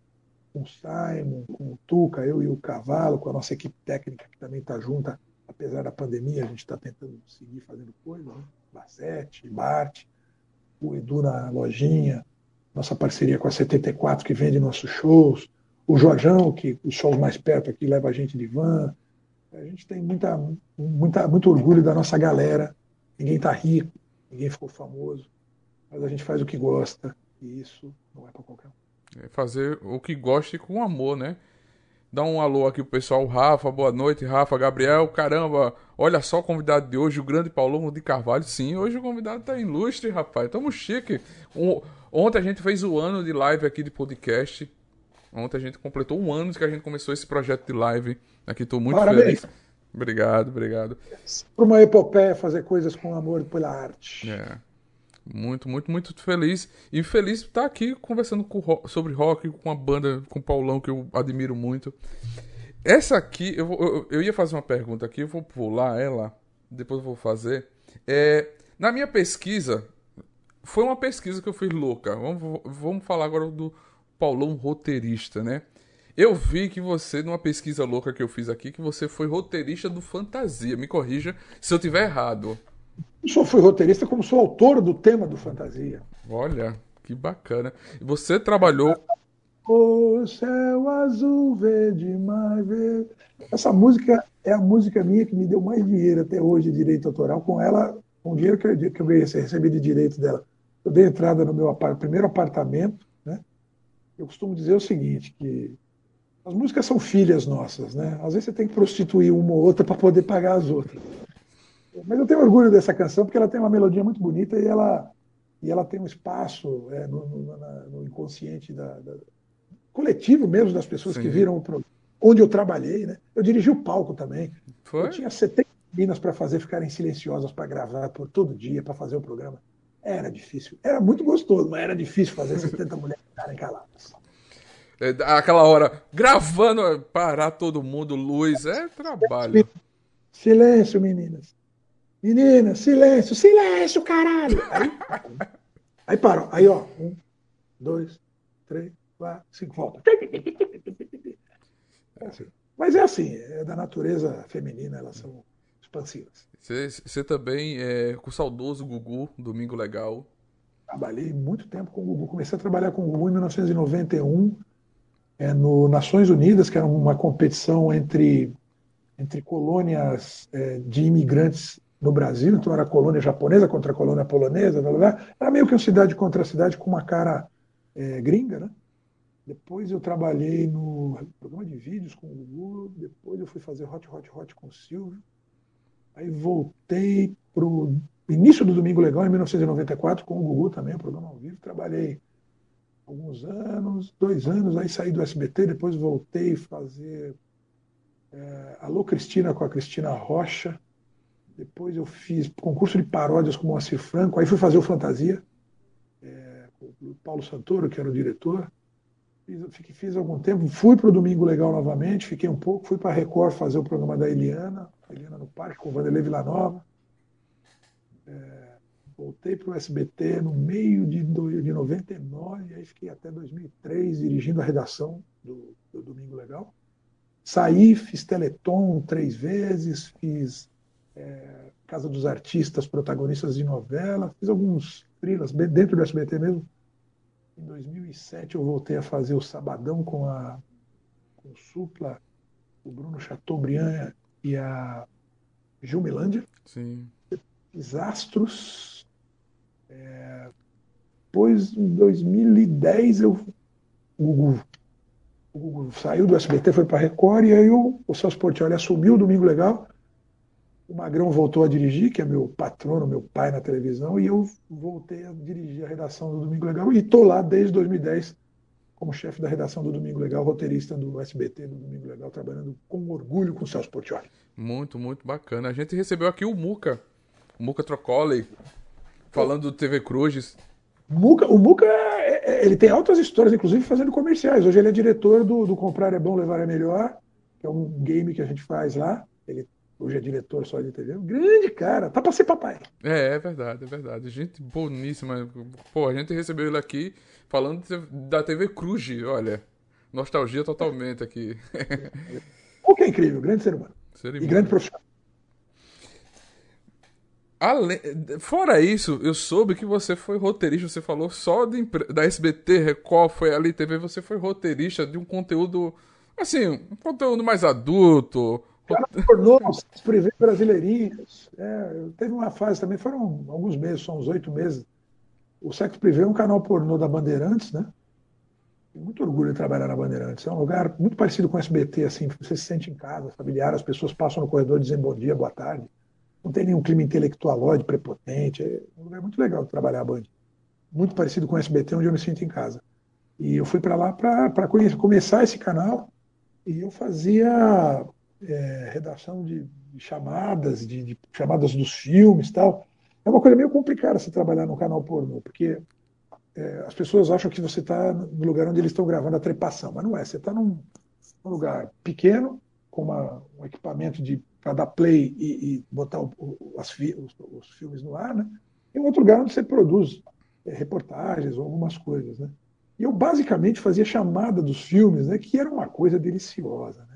com o Simon, com o Tuca, eu e o Cavalo, com a nossa equipe técnica que também está junta, apesar da pandemia, a gente está tentando seguir fazendo coisa, né? Bacete, Bart, o Edu na lojinha, nossa parceria com a 74 que vende nossos shows, o Jorjão, que os shows mais perto aqui leva a gente de van. A gente tem muita, muita, muito orgulho da nossa galera. Ninguém está rico, ninguém ficou famoso, mas a gente faz o que gosta e isso não é para qualquer um. É fazer o que goste com amor, né? Dá um alô aqui pro pessoal. Rafa, boa noite, Rafa, Gabriel. Caramba, olha só o convidado de hoje, o grande Paulão de Carvalho. Sim, hoje o convidado tá ilustre, rapaz. Tamo chique. Um, ontem a gente fez o ano de live aqui de podcast. Ontem a gente completou um ano que a gente começou esse projeto de live. Aqui tô muito Parabéns. feliz. Obrigado, obrigado. Para uma epopeia fazer coisas com amor pela arte. É. Muito, muito, muito feliz. E feliz estar aqui conversando com, sobre rock com uma banda, com o Paulão, que eu admiro muito. Essa aqui, eu, eu, eu, ia fazer uma pergunta aqui, eu vou pular ela, depois eu vou fazer. É, na minha pesquisa, foi uma pesquisa que eu fiz louca. Vamos, vamos falar agora do Paulão roteirista, né? Eu vi que você, numa pesquisa louca que eu fiz aqui, que você foi roteirista do Fantasia. Me corrija se eu tiver errado. Não só fui roteirista, como sou autor do tema do Fantasia. Olha, que bacana. E você trabalhou. O céu azul verde mais verde. Essa música é a música minha que me deu mais dinheiro até hoje, direito autoral. Com ela, com o dinheiro que eu, que eu recebi de direito dela, eu dei entrada no meu primeiro apartamento. Né? Eu costumo dizer o seguinte, que as músicas são filhas nossas. Né? Às vezes você tem que prostituir uma ou outra para poder pagar as outras. Mas eu tenho orgulho dessa canção porque ela tem uma melodia muito bonita e ela, e ela tem um espaço é, no, no, no, inconsciente da, da, coletivo mesmo das pessoas Sim. que viram o programa, onde eu trabalhei. Né? Eu dirigi o palco também. Foi? Eu tinha 70 meninas para fazer ficarem silenciosas para gravar por todo dia, para fazer o programa. Era difícil. Era muito gostoso, mas era difícil fazer 70 mulheres ficarem caladas. É, aquela hora, gravando, parar todo mundo, luz, é trabalho. Silêncio, meninas. Menina, silêncio, silêncio, caralho! Aí, aí parou. Aí, ó, um, dois, três, quatro, cinco, volta. É assim. Mas é assim, é da natureza feminina, elas são expansivas. Você também é com o saudoso Gugu, Domingo Legal. Trabalhei muito tempo com o Gugu. Comecei a trabalhar com o Gugu em 1991, é, no Nações Unidas, que era uma competição entre, entre colônias é, de imigrantes no Brasil, então era colônia japonesa contra colônia polonesa, era meio que uma cidade contra cidade com uma cara é, gringa, né? Depois eu trabalhei no programa de vídeos com o Gugu, depois eu fui fazer Hot Hot Hot com o Silvio, aí voltei para o início do Domingo Legal, em 1994, com o Gugu também, o programa ao vivo, trabalhei alguns anos, dois anos, aí saí do SBT, depois voltei fazer é, Alô Cristina com a Cristina Rocha, depois eu fiz concurso de paródias com o Moacir Franco. Aí fui fazer o Fantasia, é, com o Paulo Santoro, que era o diretor. Fiz, fiz algum tempo. Fui para o Domingo Legal novamente, fiquei um pouco. Fui para a Record fazer o programa da Eliana, Eliana no Parque, com o Vanderlei Villanova. É, voltei para o SBT no meio de, de 99, aí fiquei até 2003 dirigindo a redação do, do Domingo Legal. Saí, fiz Teleton três vezes, fiz é, Casa dos Artistas, protagonistas de novela, fiz alguns frilas dentro do SBT mesmo. Em 2007 eu voltei a fazer o Sabadão com a com o Supla, o Bruno Chateaubriand e a Gilmelândia. Sim. Fiz Astros. É, depois, em 2010, eu Gugu, o Gugu saiu do SBT, foi para a Record, e aí o, o Celso Portioli assumiu o Domingo Legal. O Magrão voltou a dirigir, que é meu patrono, meu pai na televisão, e eu voltei a dirigir a redação do Domingo Legal e estou lá desde 2010 como chefe da redação do Domingo Legal, roteirista do SBT do Domingo Legal, trabalhando com orgulho com o Celso Portioli. Muito, muito bacana. A gente recebeu aqui o Muca, o Muca Trocoli, falando do TV Cruzes. Muca, o Muca, é, é, ele tem altas histórias, inclusive fazendo comerciais. Hoje ele é diretor do, do Comprar é Bom, Levar é Melhor, que é um game que a gente faz lá. Ele hoje é diretor só de TV. Um grande cara, tá pra ser papai. É, é verdade, é verdade. Gente boníssima. Pô, a gente recebeu ele aqui falando da TV Cruz, olha. Nostalgia totalmente aqui. O que é incrível, grande ser humano. Ser e grande profissional. Além, fora isso, eu soube que você foi roteirista, você falou só de, da SBT, Record, foi ali TV, você foi roteirista de um conteúdo, assim, um conteúdo mais adulto. Pornô, privê brasileirinhos. É, teve uma fase também, foram alguns meses, são uns oito meses. O Sexo Privé é um canal pornô da Bandeirantes, né? Tenho muito orgulho de trabalhar na Bandeirantes. É um lugar muito parecido com o SBT, assim, você se sente em casa, familiar, as pessoas passam no corredor dizendo bom dia, boa tarde não tem nenhum clima intelectualóide, prepotente. É um lugar muito legal de trabalhar a Band. Muito parecido com o SBT, onde eu me sinto em casa. E eu fui para lá para começar esse canal e eu fazia é, redação de, chamadas, de, de, chamadas dos filmes tal. É uma coisa meio complicada você trabalhar no canal pornô, porque é, as pessoas acham que você está no lugar onde eles estão gravando a trepação, mas não é. Você está num, num, lugar pequeno, com uma, um equipamento para dar play e, e botar o, o, as, os, os, filmes no ar, né? E um outro lugar onde você produz é, reportagens ou algumas coisas, né? E eu basicamente fazia chamada dos filmes, né? Que era uma coisa deliciosa?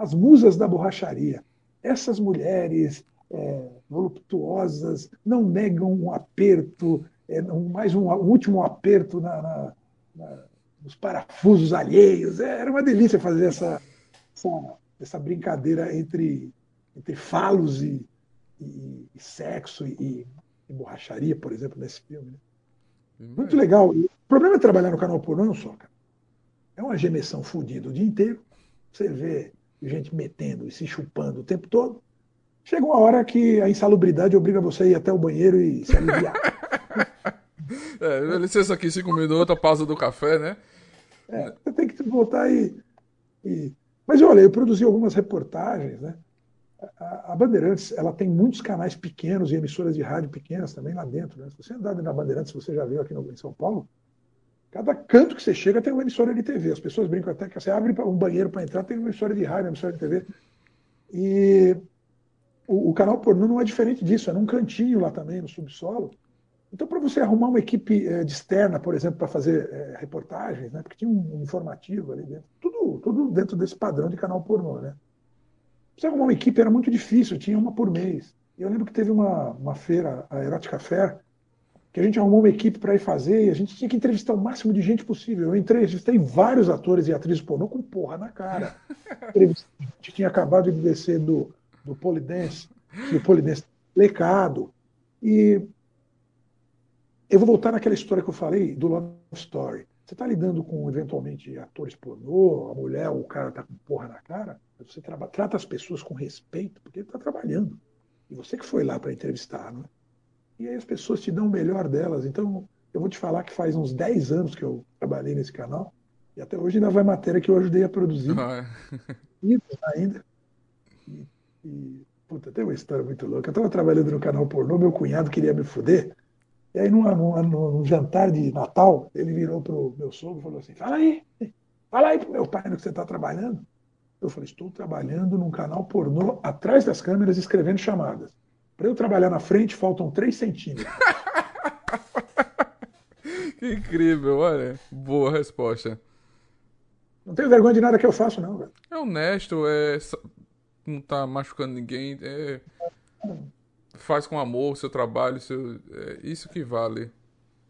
As musas da borracharia, essas mulheres é, voluptuosas não negam um aperto, é, mais um, um, último aperto na, na, na, nos parafusos alheios. É, era uma delícia fazer essa, essa, essa brincadeira entre entre falos e, e, e sexo e, e, borracharia, por exemplo, nesse filme. Né? Muito legal. o problema de trabalhar no canal pornô não só, cara. É uma gemessão fodida o dia inteiro. Você vê gente metendo e se chupando o tempo todo. Chega uma hora que a insalubridade obriga você a ir até o banheiro e se aliviar. é, licença aqui, cinco minutos, a pausa do café, né? É, você tem que voltar e, e... Mas olha, eu produzi algumas reportagens, né? a, Bandeirantes ela tem muitos canais pequenos e emissoras de rádio pequenas também lá dentro. Né? Se você andar na Bandeirantes, você já viu aqui no, em São Paulo, cada canto que você chega tem uma emissora de TV. As pessoas brincam até que você abre um banheiro para entrar, tem uma emissora de rádio, uma emissora de TV. E o, o canal pornô não é diferente disso, é num cantinho lá também, no subsolo. Então, para você arrumar uma equipe é, externa, por exemplo, para fazer é, reportagens, né? porque tinha um, um informativo ali dentro, tudo, tudo dentro desse padrão de canal pornô, né? Você arrumar uma equipe era muito difícil, tinha uma por mês. Eu lembro que teve uma, uma feira, a Erotica Fair, que a gente arrumou uma equipe para ir fazer e a gente tinha que entrevistar o máximo de gente possível. Eu entrevistei vários atores e atrizes pornô com porra na cara. a gente tinha acabado de descer do, do Polidense, do Polidense Lecado. E eu vou voltar naquela história que eu falei do Love Story. Você está lidando com, eventualmente, atores pornô, a mulher, o cara está com porra na cara. Você trata as pessoas com respeito, porque ele está trabalhando. E você que foi lá para entrevistar, não é? E aí as pessoas te dão o melhor delas. Então, eu vou te falar que faz uns 10 anos que eu trabalhei nesse canal. E até hoje ainda vai matéria que eu ajudei a produzir. Ah, é. E ainda. E, e, puta, tem uma história muito louca. Eu estava trabalhando no canal pornô, meu cunhado queria me foder. E aí, numa, numa, num jantar de Natal, ele virou para o meu sogro e falou assim: Fala aí, fala aí pro meu pai no que você está trabalhando. Eu falei, estou trabalhando num canal pornô atrás das câmeras escrevendo chamadas. Para eu trabalhar na frente, faltam 3 centímetros. que incrível, olha. Boa resposta. Não tenho vergonha de nada que eu faço, não, velho. É honesto, é... não tá machucando ninguém. É... Faz com amor o seu trabalho, seu... É isso que vale.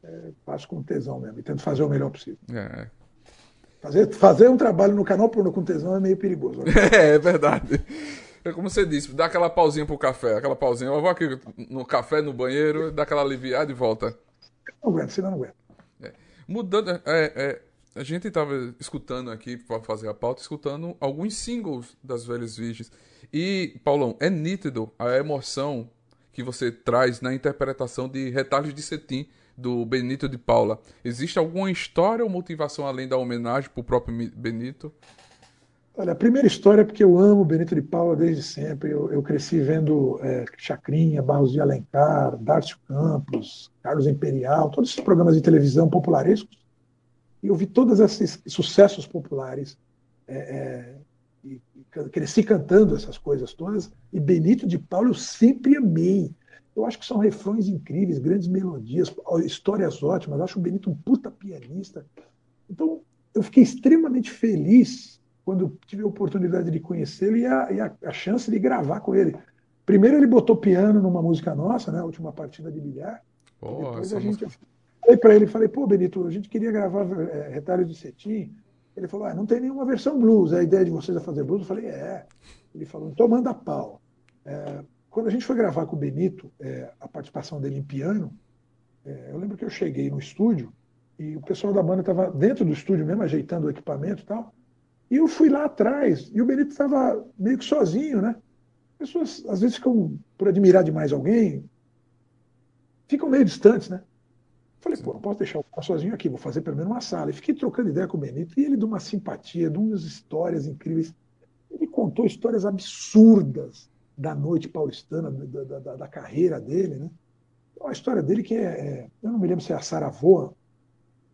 É, faço com tesão mesmo, e tento fazer o melhor possível. É. Fazer, fazer um trabalho no canal pornô com tesão é meio perigoso. Né? É, é verdade. É como você disse, dá aquela pausinha pro café, aquela pausinha. Eu vou aqui no café, no banheiro, dá aquela aliviada e volta. Não aguento, senão não aguento. É. Mudando, é, é, a gente estava escutando aqui, para fazer a pauta, escutando alguns singles das Velhas Virgens. E, Paulão, é nítido a emoção que você traz na interpretação de Retalhos de Cetim, do Benito de Paula. Existe alguma história ou motivação além da homenagem para o próprio Benito? Olha, a primeira história é porque eu amo Benito de Paula desde sempre. Eu, eu cresci vendo é, Chacrinha, Barros de Alencar, Dárcio Campos, Carlos Imperial, todos esses programas de televisão popularescos. E eu vi todos esses sucessos populares. É, é, e, e cresci cantando essas coisas todas. E Benito de Paula eu sempre amei. Eu acho que são refrões incríveis, grandes melodias, histórias ótimas. Eu acho o Benito um puta pianista. Então, eu fiquei extremamente feliz quando tive a oportunidade de conhecê-lo e, a, e a, a, chance de gravar com ele. Primeiro ele botou piano numa música nossa, né, a última partida de bilhar. Oh, depois a gente música... falei para ele, falei, pô, Benito, a gente queria gravar é, Retalho de Cetim. Ele falou, ah, não tem nenhuma versão blues. A ideia de vocês é fazer blues? Eu falei, é. Ele falou, então manda pau. É, quando a gente foi gravar com o Benito, é, a participação dele em piano, é, eu lembro que eu cheguei no estúdio e o pessoal da banda estava dentro do estúdio mesmo, ajeitando o equipamento e tal. E eu fui lá atrás e o Benito estava meio que sozinho, né? Pessoas às vezes ficam, por admirar demais alguém, ficam meio distantes, né? Falei, pô, não posso deixar o cara sozinho aqui, vou fazer pelo menos uma sala. E fiquei trocando ideia com o Benito e ele de uma simpatia, de umas histórias incríveis. Ele contou histórias absurdas da noite paulistana, da, da, da carreira dele, né? A história dele que é, é, eu não me lembro se é a Sarah Vaughan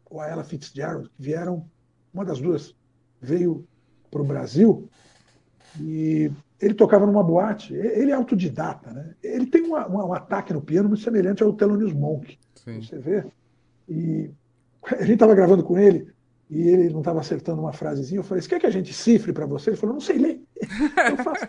ou a Ella Fitzgerald, que vieram, uma das duas veio para o Brasil e ele tocava numa boate. Ele é autodidata, né? Ele tem uma, uma, um ataque no piano muito semelhante ao Thelonious Monk. Sim. Você vê? E a gente estava gravando com ele e ele não estava acertando uma frasezinha. Eu falei: Você quer que a gente cifre para você? Ele falou: Não sei ler. Eu faço.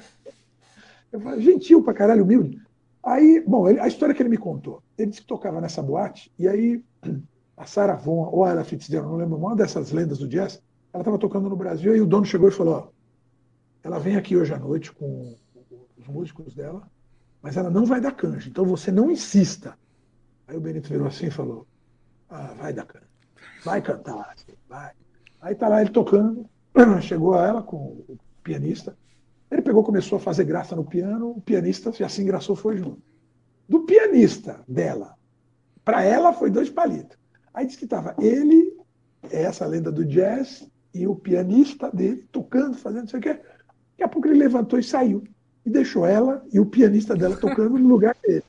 Eu falei, gentil pra caralho, humilde. Aí, bom, ele, a história que ele me contou. Ele disse que tocava nessa boate, e aí a Sarah Vaughan, ou a Ella Fitzgerald, não lembro, uma dessas lendas do jazz, ela estava tocando no Brasil, e o dono chegou e falou, ó, ela vem aqui hoje à noite com os músicos dela, mas ela não vai dar canja, então você não insista. Aí o Benito virou assim e falou, ah, vai dar canja, vai cantar, vai. Aí tá lá ele tocando, chegou a ela com o pianista, ele pegou, começou a fazer graça no piano, o pianista já se engraçou, foi junto. Do pianista dela, para ela foi dois palitos. Aí disse que estava ele, essa lenda do jazz, e o pianista dele tocando, fazendo não sei o quê. Daqui a pouco ele levantou e saiu. E deixou ela e o pianista dela tocando no lugar dele.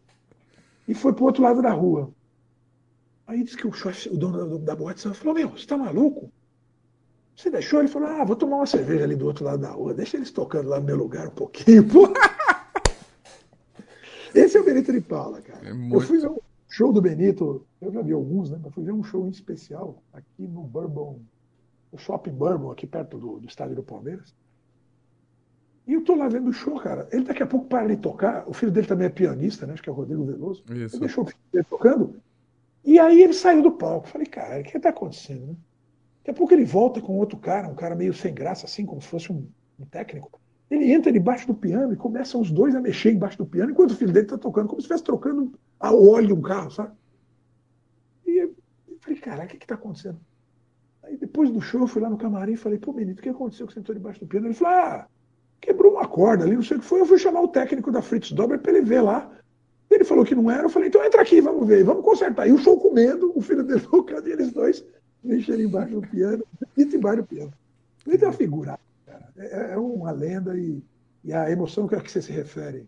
E foi para o outro lado da rua. Aí disse que o, chefe, o dono da boate falou: Meu, você está maluco? Você deixou? Ele falou: Ah, vou tomar uma cerveja ali do outro lado da rua. Deixa eles tocando lá no meu lugar um pouquinho, pô. Esse é o Benito de Paula, cara. É muito... Eu fui ver um show do Benito, eu já vi alguns, né? Mas fui ver um show em especial aqui no Bourbon, no Shopping Bourbon, aqui perto do, do estádio do Palmeiras. E eu tô lá vendo o show, cara. Ele daqui a pouco para de tocar. O filho dele também é pianista, né? Acho que é o Rodrigo Veloso. Isso. Ele deixou o filho dele tocando. E aí ele saiu do palco. Falei, cara, o que está acontecendo, né? Daqui a pouco ele volta com outro cara, um cara meio sem graça, assim, como se fosse um, um técnico. Ele entra debaixo do piano e começam os dois a mexer embaixo do piano, enquanto o filho dele está tocando, como se estivesse trocando a óleo um carro, sabe? E eu falei, cara, o que está acontecendo? Aí depois do show, eu fui lá no camarim e falei, pô, Benito, o que aconteceu que você entrou debaixo do piano? Ele falou, ah, quebrou uma corda ali, não sei o que foi. Eu fui chamar o técnico da Fritz Dober para ele ver lá. Ele falou que não era, eu falei, então entra aqui, vamos ver, vamos consertar. E o show comendo, o filho dele tocando, e eles dois mexendo embaixo do piano, Benito embaixo do piano. Benito é uma figura, cara. É, é uma lenda e, e, a emoção que a que você se refere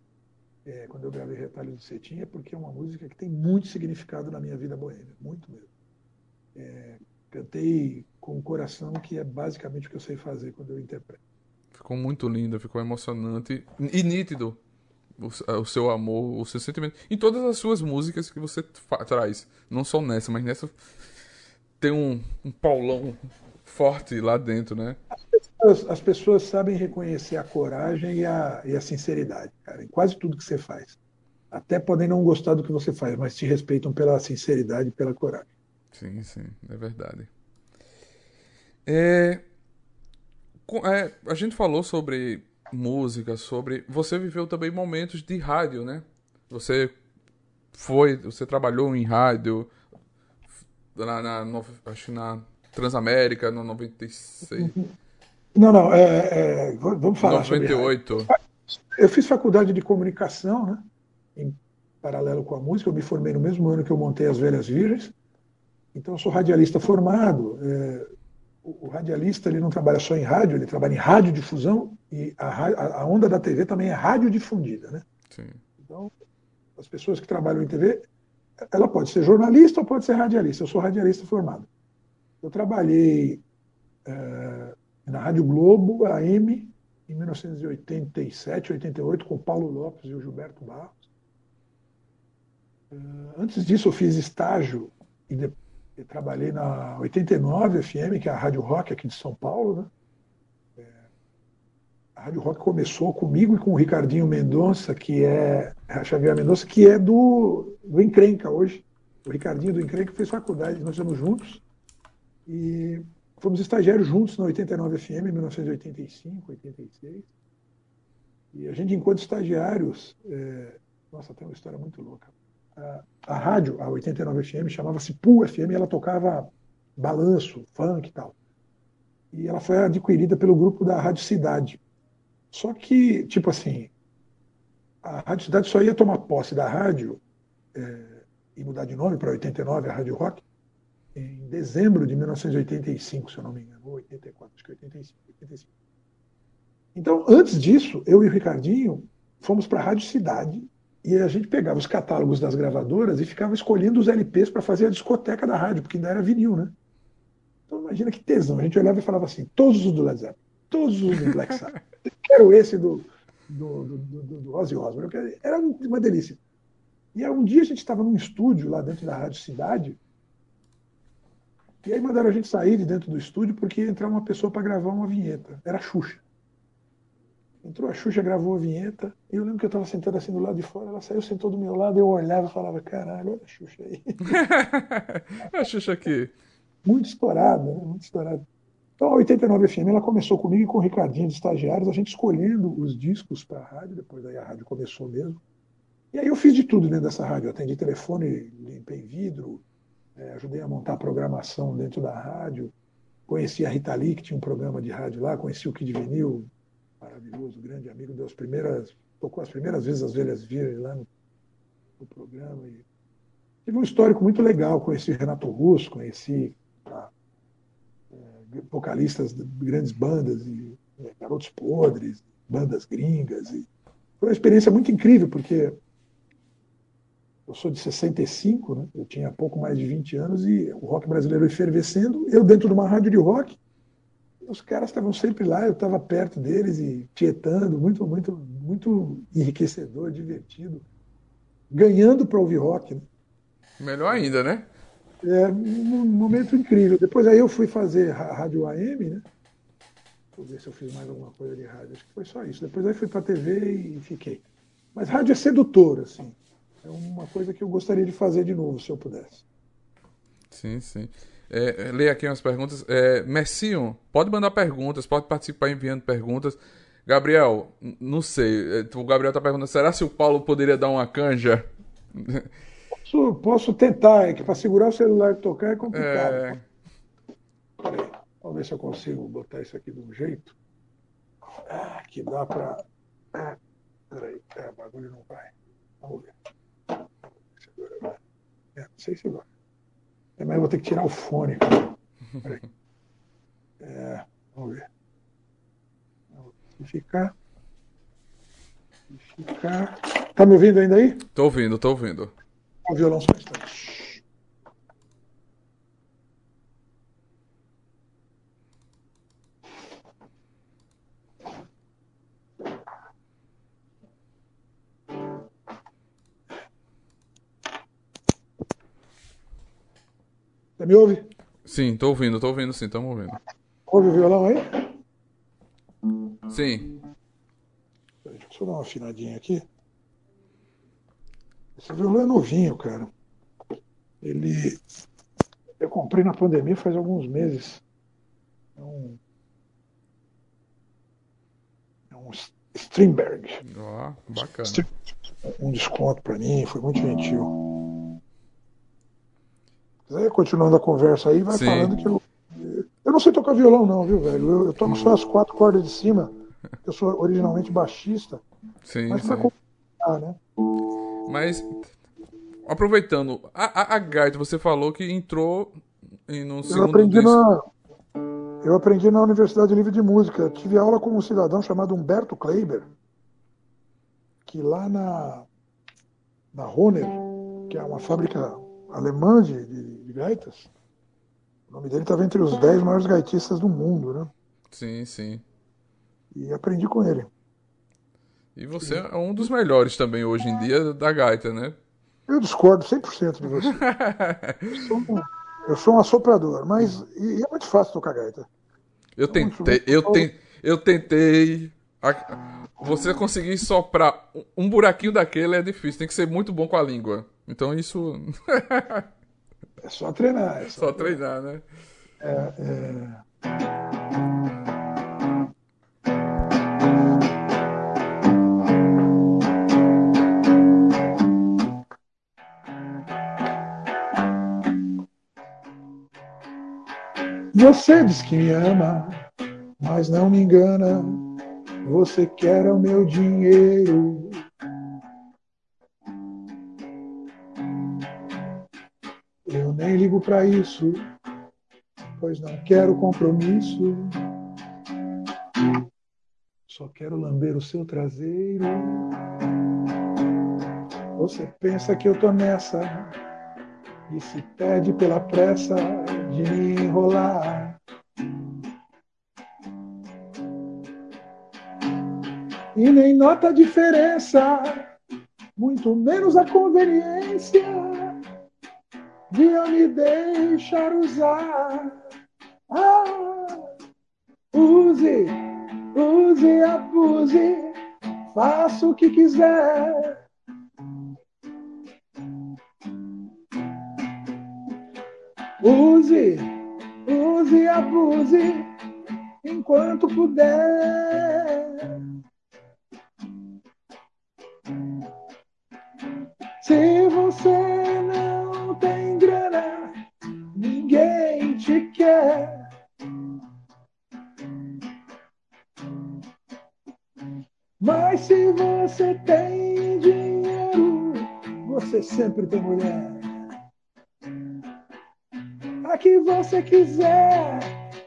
é, quando eu gravei Retalhos do Cetim é porque é uma música que tem muito significado na minha vida boêmia, muito mesmo. É, cantei com o coração, que é basicamente o que eu sei fazer quando eu interpreto. Ficou muito lindo, ficou emocionante e nítido o, o, seu amor, o seu sentimento. Em todas as suas músicas que você traz. Não só nessa, mas nessa tem um, um Paulão forte lá dentro, né? As pessoas, as pessoas, sabem reconhecer a coragem e a, e a sinceridade, cara, em quase tudo que você faz. Até podem não gostar do que você faz, mas te respeitam pela sinceridade e pela coragem. Sim, sim, é verdade. É, é, a gente falou sobre música, sobre. Você viveu também momentos de rádio, né? Você foi, você trabalhou em rádio, na, na no, acho na Transamérica no 96. Não, não, é, é, vamos falar 98. Sobre... Eu fiz faculdade de comunicação, né? Em paralelo com a música. Eu me formei no mesmo ano que eu montei as Velhas Virgens. Então, eu sou radialista formado. É, o, o, radialista ele não trabalha só em rádio, ele trabalha em radiodifusão e a, a onda da TV também é radiodifundida, né? Sim. Então, as pessoas que trabalham em TV, ela pode ser jornalista ou pode ser radialista. Eu sou radialista formado. Eu trabalhei é, na Rádio Globo, AM, em 1987, 88, com o Paulo Lopes e o Gilberto Barros. Antes disso, eu fiz estágio e, de, e trabalhei na 89 FM, que é a Rádio Rock aqui de São Paulo. Né? É, a Rádio Rock começou comigo e com o Ricardinho Mendonça, que é Xavier Mendonça, que é do, do Encrenca hoje. O Ricardinho do Encrenca fez faculdade, nós estamos juntos. E Fomos estagiários juntos na 89 FM, em 1985, 86. E a gente, enquanto estagiários, é... nossa, tem uma história muito louca. A, rádio, a 89 FM, chamava-se Pool FM, e ela tocava balanço, funk e tal. E ela foi adquirida pelo grupo da Rádio Cidade. Só que, tipo assim, a Rádio Cidade só ia tomar posse da rádio é, e mudar de nome para 89, a Rádio Rock, em dezembro de 1985, se eu não me engano, ou 84, acho que 85, 85. Então, antes disso, eu e o Ricardinho fomos para a Rádio Cidade e a gente pegava os catálogos das gravadoras e ficava escolhendo os LPs para fazer a discoteca da rádio, porque ainda era vinil, né? Então, imagina que tesão. A gente olhava e falava assim: todos os do Led Zeppelin, todos os do Black Sabbath. Quero esse do, do, do, do, do Ozzy Osbourne. Era uma delícia. E aí, um dia a gente estava num estúdio lá dentro da Rádio Cidade e aí mandaram a gente sair de dentro do estúdio porque ia entrar uma pessoa para gravar uma vinheta. Era a Xuxa. Entrou a Xuxa, gravou a vinheta. E eu lembro que eu estava sentado assim do lado de fora. Ela saiu, sentou do meu lado. Eu olhava e falava: caralho, olha a Xuxa aí. a Xuxa aqui. Muito estourada, né? muito estourada. Então, a 89 FM ela começou comigo e com o Ricardinho de estagiários, a gente escolhendo os discos para a rádio. Depois daí a rádio começou mesmo. E aí eu fiz de tudo dentro dessa rádio. Eu atendi telefone, limpei vidro, é, ajudei a montar a programação dentro da rádio. Conheci a Rita Lee, que tinha um programa de rádio lá, conheci o Kid Vinil, maravilhoso, grande amigo, deu as primeiras, tocou as primeiras vezes as velhas virgens lá no, no, programa. E tive um histórico muito legal, conheci Renato Russo, conheci tá, é, vocalistas de grandes bandas, e, é, Garotos Podres, bandas gringas. E foi uma experiência muito incrível, porque eu sou de 65, né? eu tinha pouco mais de 20 anos e o rock brasileiro efervescendo, eu dentro de uma rádio de rock, os caras estavam sempre lá, eu estava perto deles e tietando, muito, muito, muito enriquecedor, divertido, ganhando para ouvir rock. Né? Melhor ainda, né? É um momento incrível. Depois aí eu fui fazer rádio AM, né? Vou ver se eu fiz mais alguma coisa de rádio. Acho que foi só isso. Depois aí fui para TV e fiquei. Mas rádio é sedutor, assim. É uma coisa que eu gostaria de fazer de novo, se eu pudesse. Sim, sim. É, é leia aqui umas perguntas. É, Messinho, pode mandar perguntas, pode participar enviando perguntas. Gabriel, não sei. É, o Gabriel está perguntando: será se o Paulo poderia dar uma canja? Posso, posso tentar, é que para segurar o celular e tocar é complicado. É... Peraí, vamos ver se eu consigo botar isso aqui de um jeito. Ah, que dá para. Ah, peraí, é, o bagulho não vai. Vamos ver. É, não sei se vai. É, mas eu vou ter que tirar o fone, cara. É, vamos ver. Ficar. Ficar. Tá me ouvindo ainda aí? Tô ouvindo, tô ouvindo. O violão só está. Você me ouve? Sim, tô ouvindo, tô ouvindo sim, estamos ouvindo. Ouve o violão aí? Sim. Deixa eu dar uma afinadinha aqui. Esse violão é novinho, cara. Ele. Eu comprei na pandemia faz alguns meses. É um. É um Strindberg. Ó, oh, bacana. Um desconto para mim, foi muito gentil quiser, continuando a conversa aí, vai Sim. falando que eu, toca violão, não, viu, velho? Eu, eu toco só as quatro cordas de cima. Eu sou originalmente baixista. Sim, mas sim. pra né? Mas, aproveitando, a, a, a gaita, você falou que entrou em, Eu segundo aprendi disco. na. Eu aprendi na Universidade Livre de Música. Eu tive aula com um cidadão chamado Humberto Kleiber, que lá na, na Hohner, que é uma fábrica alemã de, de, de gaitas, o nome dele estava entre os 10 maiores gaitistas do mundo, né? Sim, sim. E aprendi com ele. E você é um dos melhores também hoje em dia da gaita, né? Eu discordo 100% de você. Eu sou, um, eu sou um assoprador, mas e, e é muito fácil tocar gaita. Eu tentei, eu, ten, eu tentei. A- Você conseguir soprar um buraquinho daquele é difícil, tem que ser muito bom com a língua. Então isso É só treinar. É só, só treinar, né? Você diz que me ama, mas não me engana. Você quer o meu dinheiro. Ligo pra isso, pois não quero compromisso. Só quero lamber o seu traseiro. Você pensa que eu tô nessa e se perde pela pressa de me enrolar. E nem nota a diferença, muito menos a conveniência de me deixar usar. Ah, use, use, abuse, faça o que quiser. Use, use, abuse enquanto puder. Se você sempre tem mulher. A que você quiser,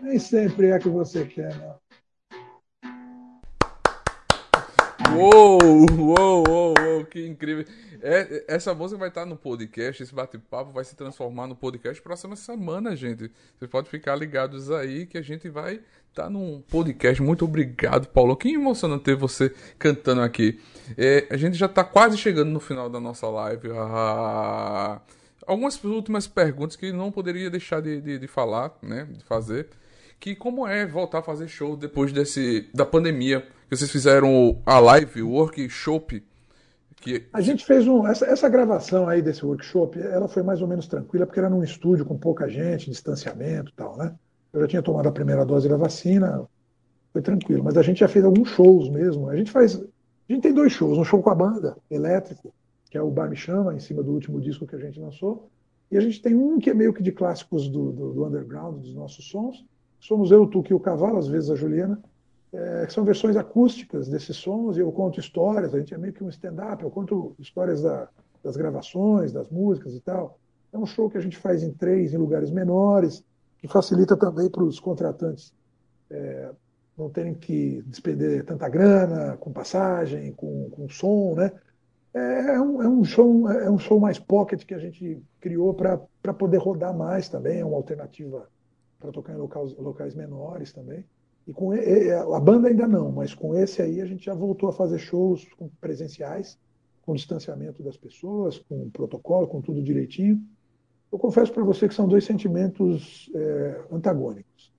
nem sempre é a que você quer, não. Uou, uou, uou, uou, que incrível. É, essa música vai estar no podcast, esse bate-papo vai se transformar no podcast próxima semana, gente. Vocês podem ficar ligados aí que a gente vai estar num podcast. Muito obrigado, Paulo. Que emocionante ter você cantando aqui. É, a gente já está quase chegando no final da nossa live. Ah, algumas últimas perguntas que não poderia deixar de, de, de falar, né? De fazer que como é voltar a fazer show depois desse da pandemia que vocês fizeram a live, o workshop que A gente fez um. Essa, essa gravação aí desse workshop, ela foi mais ou menos tranquila, porque era num estúdio com pouca gente, distanciamento e tal, né? Eu já tinha tomado a primeira dose da vacina, foi tranquilo. Mas a gente já fez alguns shows mesmo. A gente faz. A gente tem dois shows, um show com a banda, elétrico, que é o Bar Me Chama, em cima do último disco que a gente lançou. E a gente tem um que é meio que de clássicos do, do, do underground, dos nossos sons. Somos eu, o Tuque e o Cavalo, às vezes a Juliana. É, são versões acústicas desses sons e eu conto histórias. A gente é meio que um stand-up, eu conto histórias da, das gravações, das músicas e tal. É um show que a gente faz em três, em lugares menores, que facilita também para os contratantes é, não terem que despender tanta grana com passagem, com, com som, né? É um, é um show, é um show mais pocket que a gente criou para poder rodar mais também, é uma alternativa para tocar em locais, locais menores também. E com a banda ainda não, mas com esse aí a gente já voltou a fazer shows presenciais, com distanciamento das pessoas, com protocolo, com tudo direitinho. Eu confesso para você que são dois sentimentos é, antagônicos.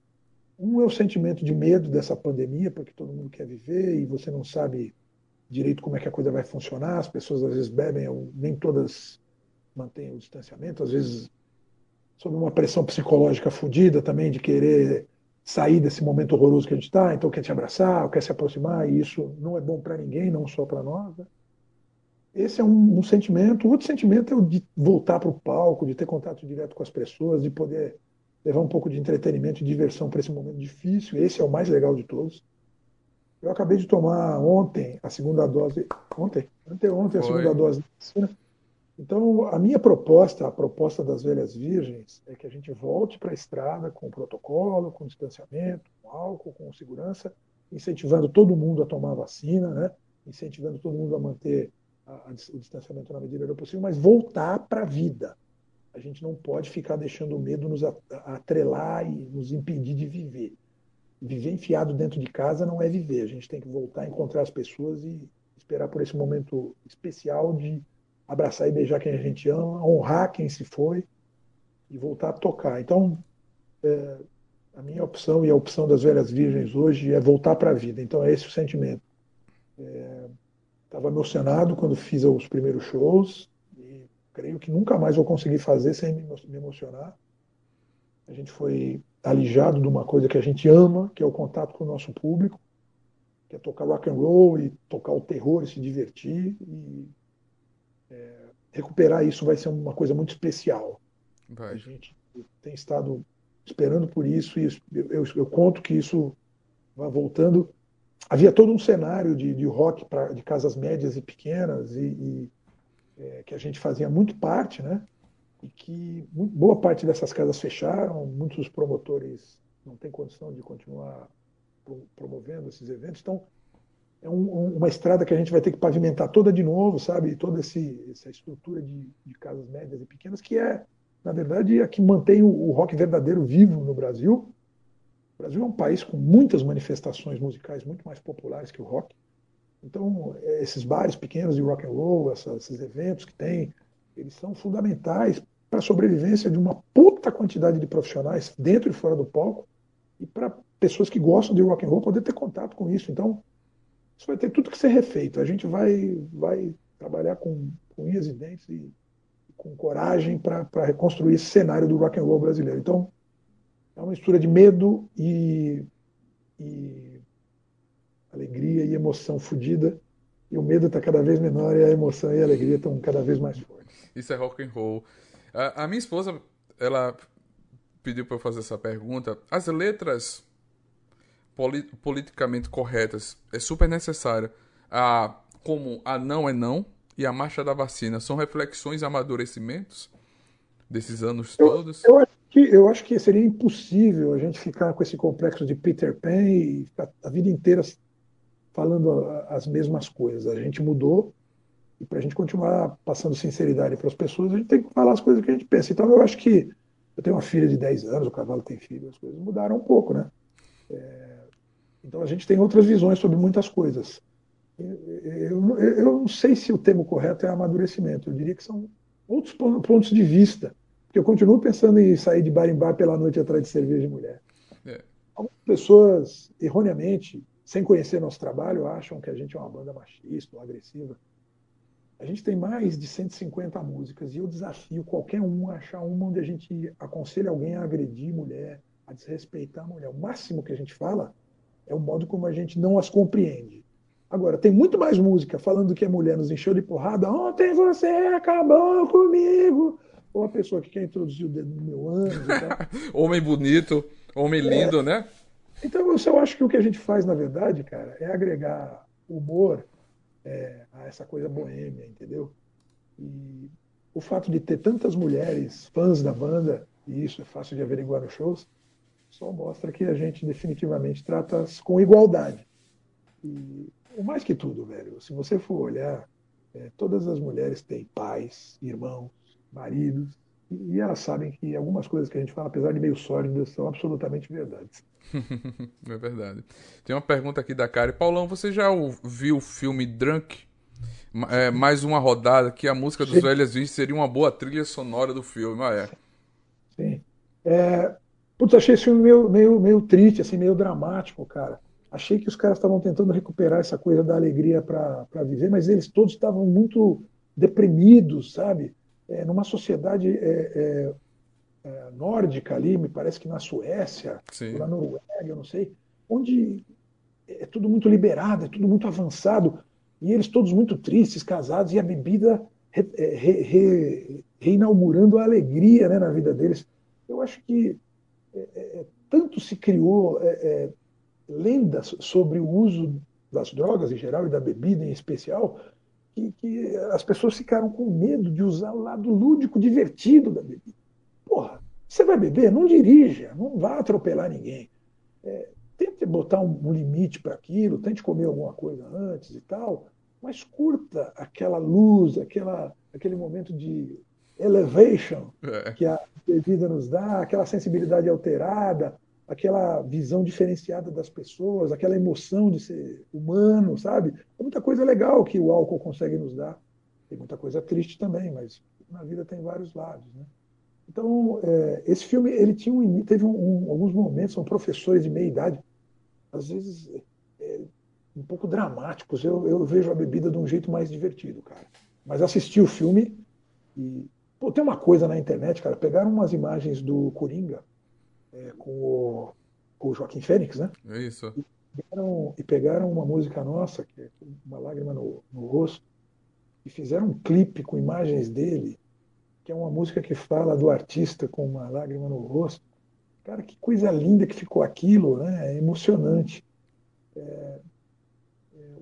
Um é o sentimento de medo dessa pandemia, porque todo mundo quer viver e você não sabe direito como é que a coisa vai funcionar. As pessoas às vezes bebem, nem todas mantêm o distanciamento, às vezes sob uma pressão psicológica fodida também de querer sair desse momento horroroso que a gente está, então quer te abraçar, quer se aproximar, e isso não é bom para ninguém, não só para nós. Né? Esse é um, um, sentimento. O outro sentimento é o de voltar para o palco, de ter contato direto com as pessoas, de poder levar um pouco de entretenimento e diversão para esse momento difícil. Esse é o mais legal de todos. Eu acabei de tomar ontem a segunda dose, ontem, anteontem a Foi. segunda dose da vacina. Então, a minha proposta, a proposta das velhas virgens, é que a gente volte para a estrada com protocolo, com distanciamento, com álcool, com segurança, incentivando todo mundo a tomar a vacina, né? incentivando todo mundo a manter a- a- o distanciamento na medida do possível, mas voltar para a vida. A gente não pode ficar deixando o medo nos atrelar e nos impedir de viver. Viver enfiado dentro de casa não é viver. A gente tem que voltar encontrar as pessoas e esperar por esse momento especial de abraçar e beijar quem a gente ama, honrar quem se foi e voltar a tocar. Então, é, a minha opção e a opção das velhas virgens hoje é voltar para a vida. Então, é esse o sentimento. Estava emocionado quando fiz os primeiros shows e creio que nunca mais vou conseguir fazer sem me emo- me emocionar. A gente foi alijado de uma coisa que a gente ama, que é o contato com o nosso público, que é tocar rock and roll e tocar o terror e se divertir e é, recuperar isso vai ser uma coisa muito especial. A Vai. gente tem estado esperando por isso e eu, eu, eu conto que isso vai voltando. Havia todo um cenário de, de rock pra, de casas médias e pequenas e, e, é, que a gente fazia muito parte, né? E que muito, boa parte dessas casas fecharam, muitos promotores não têm condição de continuar pro- promovendo esses eventos. Então, é um- um- uma estrada que a gente vai ter que pavimentar toda de novo, sabe? Toda esse, essa estrutura de, de casas médias e pequenas, que é, na verdade, a que mantém o, o rock verdadeiro vivo no Brasil. O Brasil é um país com muitas manifestações musicais muito mais populares que o rock. Então, eh, esses bares pequenos de rock and roll, esses eventos que tem, eles são fundamentais para a sobrevivência de uma puta quantidade de profissionais dentro e fora do palco e para pessoas que gostam de rock and roll poder ter contato com isso. Então, isso vai ter tudo que ser refeito. A gente vai, vai trabalhar com, com unhas e dentes e, e com coragem para reconstruir esse cenário do rock and roll brasileiro. Então, é uma mistura de medo e, e alegria e emoção fodida. E o medo está cada vez menor e a emoção e a alegria estão cada vez mais fortes. Isso é rock and roll. A, a minha esposa, ela pediu para eu fazer essa pergunta. As letras poli- politicamente corretas é super necessária. A, como a não é não e a marcha da vacina são reflexões e amadurecimentos desses anos Eu, todos. eu, acho que, eu acho que seria impossível a gente ficar com esse complexo de Peter Pan e ficar a vida inteira falando as mesmas coisas. A gente mudou e para a gente continuar passando sinceridade para as pessoas, a gente tem que falar as coisas que a gente pensa. Então eu acho que eu tenho uma filha de 10 anos, o cavalo tem filho, as coisas mudaram um pouco, né? É, então a gente tem outras visões sobre muitas coisas. Eu, eu, eu não sei se o termo correto é amadurecimento, eu diria que são outros pon- pontos de vista. Porque eu continuo pensando em sair de bar em bar pela noite atrás de cerveja e mulher. É. Algumas pessoas, erroneamente, sem conhecer nosso trabalho, acham que a gente é uma banda machista ou agressiva. A gente tem mais de 150 músicas e eu desafio qualquer um a achar uma onde a gente aconselha alguém a agredir mulher, a desrespeitar a mulher. O máximo que a gente fala é o modo como a gente não as compreende. Agora, tem muito mais música falando que a mulher nos encheu de porrada. Ontem você acabou comigo. Ou a pessoa que quer introduzir o dedo no meu ânus tal. Homem bonito, homem lindo, né? Então, eu acho que o que a gente faz, na verdade, cara, é agregar humor é, a essa coisa boêmia, entendeu? E o fato de ter tantas mulheres fãs da banda, e isso é fácil de averiguar nos shows, só mostra que a gente definitivamente trata as com igualdade. E o mais que tudo, velho, se você for olhar, é, todas as mulheres têm pais, irmãos, maridos, e, e elas sabem que algumas coisas que a gente fala, apesar de meio sórdidas, são absolutamente verdades. É verdade. Tem uma pergunta aqui da Kari. Paulão, você já viu o filme Drunk? É, mais uma rodada que a música dos Sim. Velhas Virgens seria uma boa trilha sonora do filme. Ah, é. Sim. É, putz, achei esse filme meio, meio, meio triste, assim, meio dramático, cara. Achei que os caras estavam tentando recuperar essa coisa da alegria para viver, mas eles todos estavam muito deprimidos, sabe? É, numa sociedade é, é, é, nórdica ali, me parece que na Suécia, na Noruega, eu não sei, onde é tudo muito liberado, é tudo muito avançado, e eles todos muito tristes, casados, e a bebida re, é, re, re, reinaugurando a alegria né, na vida deles. Eu acho que é, é, tanto se criou é, lendas sobre o uso das drogas em geral e da bebida em especial, que, que, as pessoas ficaram com medo de usar o lado lúdico, divertido da bebida. Porra, você vai beber? Não dirija, não vá atropelar ninguém. É, tente botar um, um limite para aquilo, tente comer alguma coisa antes e tal, mas curta aquela luz, aquela, aquele momento de elevation é. que a bebida nos dá, aquela sensibilidade alterada, aquela visão diferenciada das pessoas, aquela emoção de ser humano, sabe? É muita coisa legal que o álcool consegue nos dar. Tem muita coisa triste também, mas na vida tem vários lados, né? Então, é, esse filme ele tinha um, teve um, um, alguns momentos, são professores de meia idade, às vezes é, um pouco dramáticos. Eu, eu vejo a bebida de um jeito mais divertido, cara. Mas assisti o filme e pô, tem uma coisa na internet, cara. Pegaram umas imagens do Coringa é, com, o, com, o, Joaquim Fênix, né? É isso. E pegaram, e pegaram uma música nossa, que é Uma Lágrima no, no Rosto, e fizeram um clipe com imagens dele, que é uma música que fala do artista com uma lágrima no rosto. Cara, que coisa linda que ficou aquilo, né? É emocionante. É, é,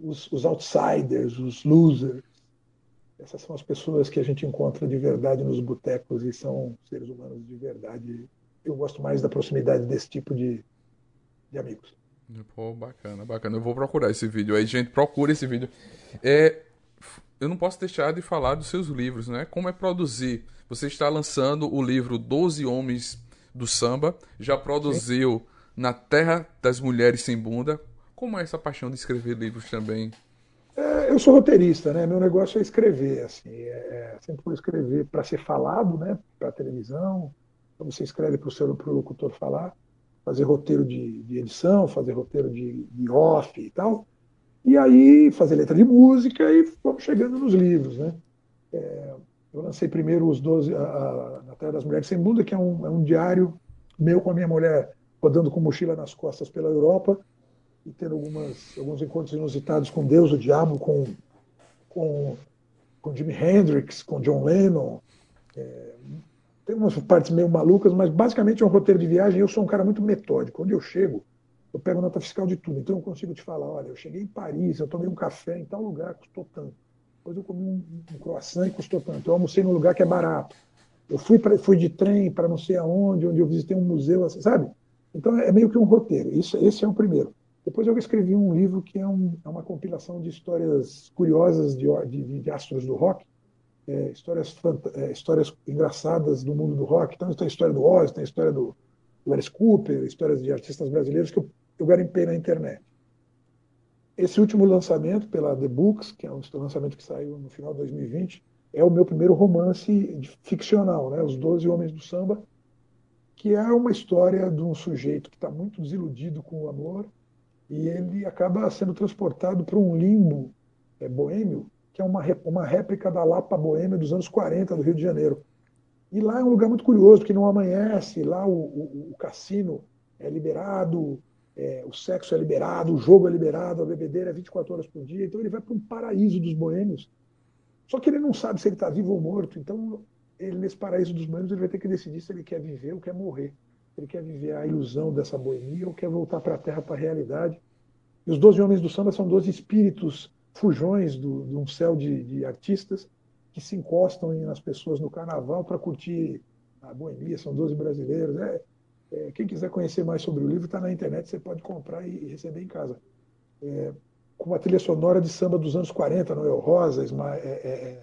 os, os outsiders, os losers, essas são as pessoas que a gente encontra de verdade nos botecos e são seres humanos de verdade eu gosto mais da proximidade desse tipo de, de amigos. Pô, bacana, bacana. Eu vou procurar esse vídeo aí, gente. Procura esse vídeo. É, eu não posso deixar de falar dos seus livros, né? Como é produzir? Você está lançando o livro Doze Homens do Samba, já produziu Sim. Na Terra das Mulheres Sem Bunda. Como é essa paixão de escrever livros também? Eu sou roteirista, né? Meu negócio é escrever, assim. É, é sempre vou escrever para ser falado, né? Para televisão, então você escreve para o seu pro locutor falar, fazer roteiro de, de edição, fazer roteiro de, de, off e tal. E aí fazer letra de música e vamos chegando nos livros, né? É, eu lancei primeiro os 12, a, a, Na Terra das Mulheres Sem Bunda, que é um, é um diário meu com a minha mulher rodando com mochila nas costas pela Europa e tendo algumas, alguns encontros inusitados com Deus, o diabo, com, com, com Jimi Hendrix, com John Lennon, é, tem umas partes meio malucas, mas basicamente é um roteiro de viagem. Eu sou um cara muito metódico. Onde eu chego, eu pego nota fiscal de tudo. Então eu consigo te falar: olha, eu cheguei em Paris, eu tomei um café em tal lugar, custou tanto. Depois eu comi um, um croissant e custou tanto. Eu almocei num lugar que é barato. Eu fui, pra, fui de trem para não sei aonde, onde eu visitei um museu, assim, sabe? Então é meio que um roteiro. Isso, esse é o primeiro. Depois eu escrevi um livro que é, um, é uma compilação de histórias curiosas de, de, de astros do rock é, histórias, é, histórias engraçadas do mundo do rock. Então, tem a história do Oz, tem a história do, Alice Cooper, histórias de artistas brasileiros que eu, eu garimpei na internet. Esse último lançamento pela The Books, que é um lançamento que saiu no final de 2020, é o meu primeiro romance ficcional, né? Os Doze Homens do Samba, que é uma história de um sujeito que está muito desiludido com o amor e ele acaba sendo transportado para um limbo é, boêmio que é uma, uma réplica da Lapa Boêmia dos anos 40 do Rio de Janeiro. E lá é um lugar muito curioso, porque não amanhece, lá o, o, o cassino é liberado, é, o sexo é liberado, o jogo é liberado, a bebedeira é 24 horas por dia. Então ele vai para um paraíso dos boêmios. Só que ele não sabe se ele está vivo ou morto. Então, ele, nesse paraíso dos boêmios, ele vai ter que decidir se ele quer viver ou quer morrer. Ele quer viver a ilusão dessa boemia ou quer voltar para a terra, para a realidade. E os Doze Homens do Samba são doze espíritos fujões do, de um céu de, de, artistas que se encostam nas pessoas no carnaval para curtir a boemia, são 12 brasileiros. É, é, quem quiser conhecer mais sobre o livro, está na internet, você pode comprar e, receber em casa. É, com uma trilha sonora de samba dos anos 40, Noel Rosa, Isma, é, é, é,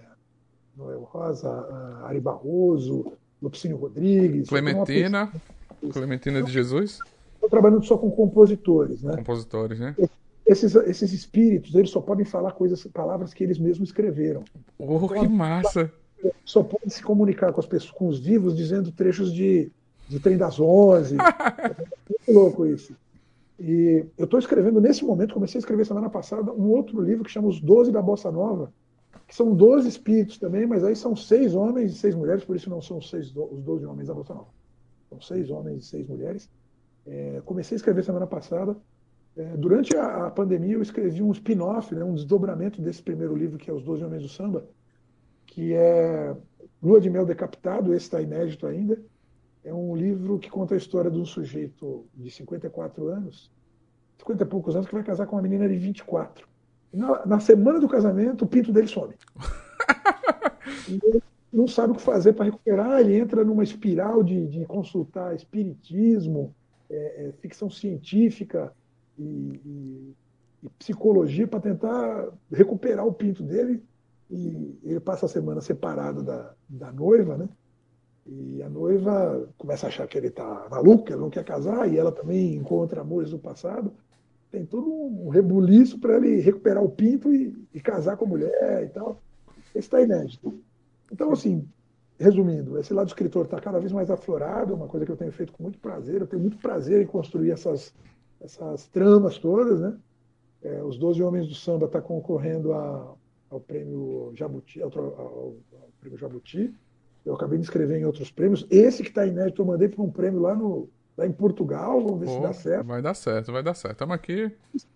Noel Rosa, Ari Barroso, Lupicínio Rodrigues. Clementina, Clementina de Jesus? Estou trabalhando só com compositores, né? Compositores, né? esses, esses espíritos, eles só podem falar coisas, palavras que eles mesmos escreveram. Oh, então, que massa! Só podem se comunicar com as pessoas, com os vivos, dizendo trechos de, de Trem das Onze. é muito louco isso. E eu estou escrevendo nesse momento, comecei a escrever semana passada, um outro livro que chama Os Doze da Bossa Nova, que são 12 espíritos também, mas aí são seis homens e seis mulheres, por isso não são seis, os 12 homens da Bossa Nova. São seis homens e seis mulheres. É, comecei a escrever semana passada. É, durante a, a, pandemia, eu escrevi um spin-off, né, um desdobramento desse primeiro livro, que é Os Doze Homens do Samba, que é Lua de Mel Decapitado, esse está inédito ainda. é um livro que conta a história de um sujeito de 54 anos, 50 e poucos anos, que vai casar com uma menina de 24. Na, na semana do casamento, o pinto dele some. ele não sabe o que fazer para recuperar, ele entra numa espiral de, de consultar espiritismo, é, é, ficção científica e, e, e psicologia para tentar recuperar o pinto dele. E ele passa a semana separado da, da noiva, né? E a noiva começa a achar que ele está maluco, que ele não quer casar, e ela também encontra amores do passado. Tem todo um rebuliço para ele recuperar o pinto e, e, casar com a mulher e tal. Esse está inédito. Então, assim, resumindo, esse lado do escritor está cada vez mais aflorado, é uma coisa que eu tenho feito com muito prazer. Eu tenho muito prazer em construir essas, essas tramas todas, né? É, os Doze Homens do Samba está concorrendo a, ao prêmio Jabuti, ao, ao, ao prêmio Jabuti. Eu acabei de escrever em outros prêmios. Esse que está inédito, eu mandei para um prêmio lá, no, lá em Portugal. Vamos ver Pô, se dá certo. Vai dar certo, vai dar certo. Estamos aqui.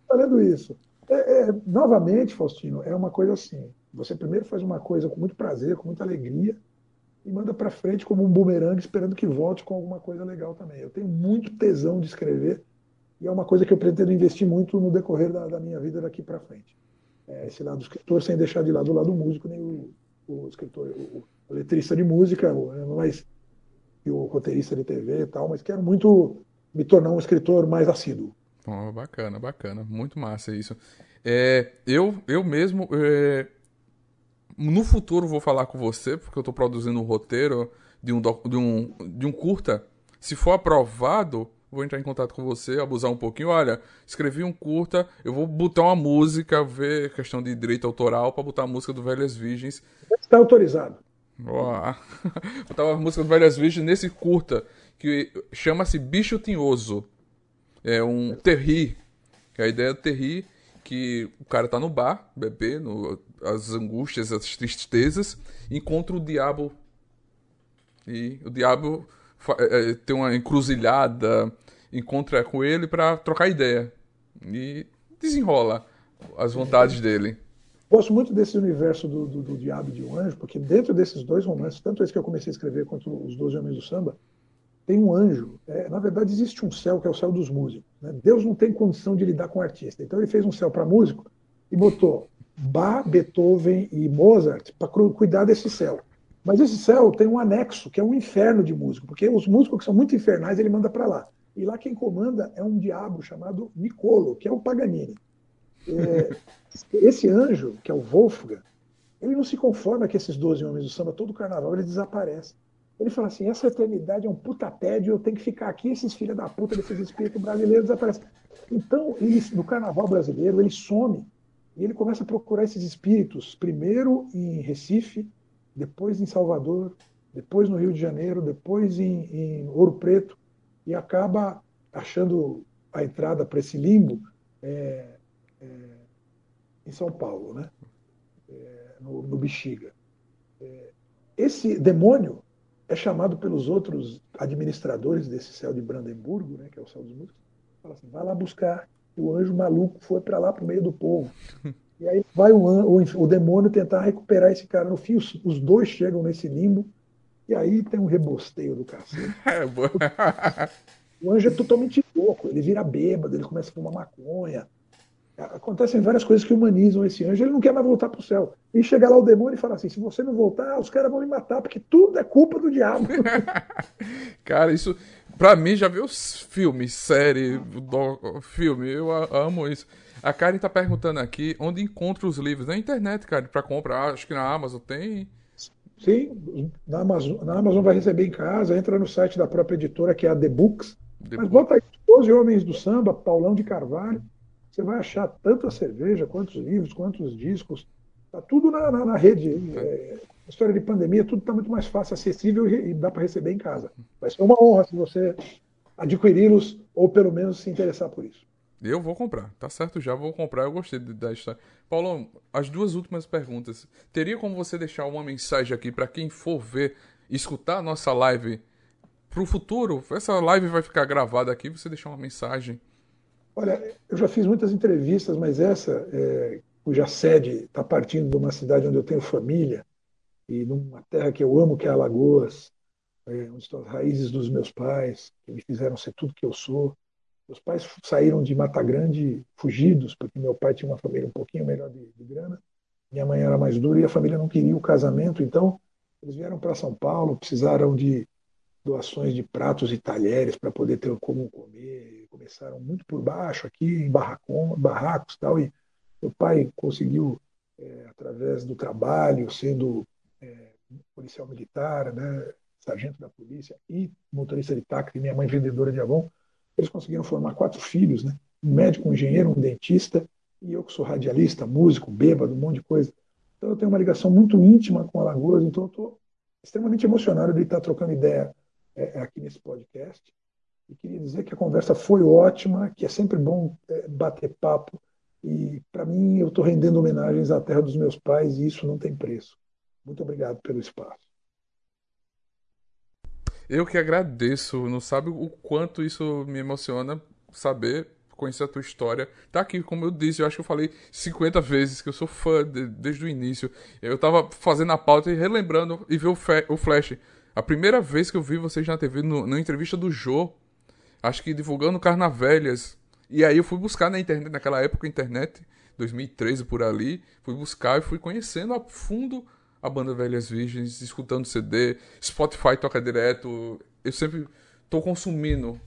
Falando isso. É, é, novamente, Faustino, é uma coisa assim. Você primeiro faz uma coisa com muito prazer, com muita alegria, e manda para frente como um bumerangue, esperando que volte com alguma coisa legal também. Eu tenho muito tesão de escrever, e é uma coisa que eu pretendo investir muito no decorrer da, da minha vida daqui para frente. É, esse lado do escritor, sem deixar de lado o lado músico, nem o, o escritor, o, o letrista de música, mas e o roteirista de TV e tal, mas quero muito me tornar um escritor mais assíduo. Oh, bacana, bacana, muito massa isso. É, eu, eu mesmo, é, no futuro vou falar com você, porque eu estou produzindo um roteiro de um, de, um, de um curta. Se for aprovado, vou entrar em contato com você, abusar um pouquinho. Olha, escrevi um curta, eu vou botar uma música, ver questão de direito autoral, para botar a música do Velhas Virgens. Está autorizado. Botar a música do Velhas Virgens nesse curta, que chama-se Bicho Tinhoso. É um terri. A ideia do terri que o cara tá no bar, bebendo, as angústias, as tristezas, encontra o diabo. E o diabo é, tem uma encruzilhada, encontra com ele para trocar ideia. E desenrola as vontades dele. Gosto muito desse universo do, do, do Diabo e de um Anjo, porque dentro desses dois romances, tanto esse que eu comecei a escrever quanto Os Doze Homens do Samba, tem um anjo. É, na verdade, existe um céu que é o céu dos músicos. Né? Deus não tem condição de lidar com o artista. Então, ele fez um céu para músico e botou Bach, Beethoven e Mozart para cuidar desse céu. Mas esse céu tem um anexo, que é um inferno de músico, porque os músicos que são muito infernais ele manda para lá. E lá quem comanda é um diabo chamado Nicolo, que é o Paganini. É, esse anjo, que é o Wolfgang, ele não se conforma que esses 12 homens do samba, todo carnaval, ele desaparece. Ele fala assim: essa eternidade é um puta tédio, eu tenho que ficar aqui, esses filhos da puta desses espíritos brasileiros desaparecem. Então, ele, no carnaval brasileiro, ele some e ele começa a procurar esses espíritos, primeiro em Recife, depois em Salvador, depois no Rio de Janeiro, depois em, em Ouro Preto, e acaba achando a entrada para esse limbo é, é, em São Paulo, né? É, no, no, Bexiga. É, esse demônio é chamado pelos outros administradores desse céu de Brandemburgo, né, que é o céu dos músicos, fala assim, vai lá buscar. E o anjo maluco foi para lá para o meio do povo. E aí vai o, o, o, demônio tentar recuperar esse cara. No fim, os, os, dois chegam nesse limbo. E aí tem um rebosteio do cacete. É, o anjo é totalmente louco. Ele vira bêbado, ele começa a fumar maconha. Acontecem várias coisas que humanizam esse anjo. Ele não quer mais voltar para o céu. E chega lá o demônio e fala assim: se você não voltar, os caras vão me matar, porque tudo é culpa do diabo. cara, isso. Pra mim, já viu filmes, série, do, filme. Eu amo isso. A Karen tá perguntando aqui onde encontra os livros. Na internet, cara, para comprar. Acho que na Amazon tem. Sim, na Amazon, na Amazon vai receber em casa. Entra no site da própria editora, que é a The Books. The Mas Books. bota aí 12 Homens do Samba, Paulão de Carvalho. Você vai achar tanta cerveja, quantos livros, quantos discos. Tá tudo na, na, na rede. É, história de pandemia, tudo está muito mais fácil, acessível e, e dá para receber em casa. Vai ser uma honra se você adquiri-los ou pelo menos se interessar por isso. Eu vou comprar, tá certo já, vou comprar, eu gostei da história. Paulo, as duas últimas perguntas. Teria como você deixar uma mensagem aqui para quem for ver, escutar a nossa live pro futuro? Essa live vai ficar gravada aqui, você deixar uma mensagem. Olha, eu já fiz muitas entrevistas, mas essa, é, cuja sede está partindo de uma cidade onde eu tenho família, e numa terra que eu amo, que é Alagoas, é, onde estão as raízes dos meus pais, que me fizeram ser tudo que eu sou. Meus pais saíram de Mata Grande fugidos, porque meu pai tinha uma família um pouquinho melhor de, de grana, minha mãe era mais dura e a família não queria o casamento, então eles vieram para São Paulo, precisaram de doações de pratos e talheres para poder ter como comer. Começaram muito por baixo aqui, em barracão, barracos tal, e meu pai conseguiu, é, através do trabalho, sendo é, policial militar, né, sargento da polícia e motorista de táxi, minha mãe vendedora de Avon, eles conseguiram formar quatro filhos, né? um médico, um engenheiro, um dentista, e eu que sou radialista, músico, bêbado, um monte de coisa. Então eu tenho uma ligação muito íntima com Alagoas, então eu estou extremamente emocionado de estar trocando ideia é, aqui nesse podcast. E queria dizer que a conversa foi ótima, que é sempre bom é, bater papo. E, para mim, eu estou rendendo homenagens à terra dos meus pais e isso não tem preço. Muito obrigado pelo espaço. Eu que agradeço, não sabe o quanto isso me emociona saber, conhecer a tua história. Tá aqui, como eu disse, eu acho que eu falei 50 vezes que eu sou fã de, desde o início. Eu tava fazendo a pauta e relembrando e ver o, o Flash. A primeira vez que eu vi vocês na TV, no, na entrevista do Jô, acho que divulgando Carnavelhas. E aí eu fui buscar na internet, naquela época, internet, 2013 por ali, fui buscar e fui conhecendo a fundo a banda Velhas Virgens, escutando CD, Spotify toca direto. Eu sempre tô consumindo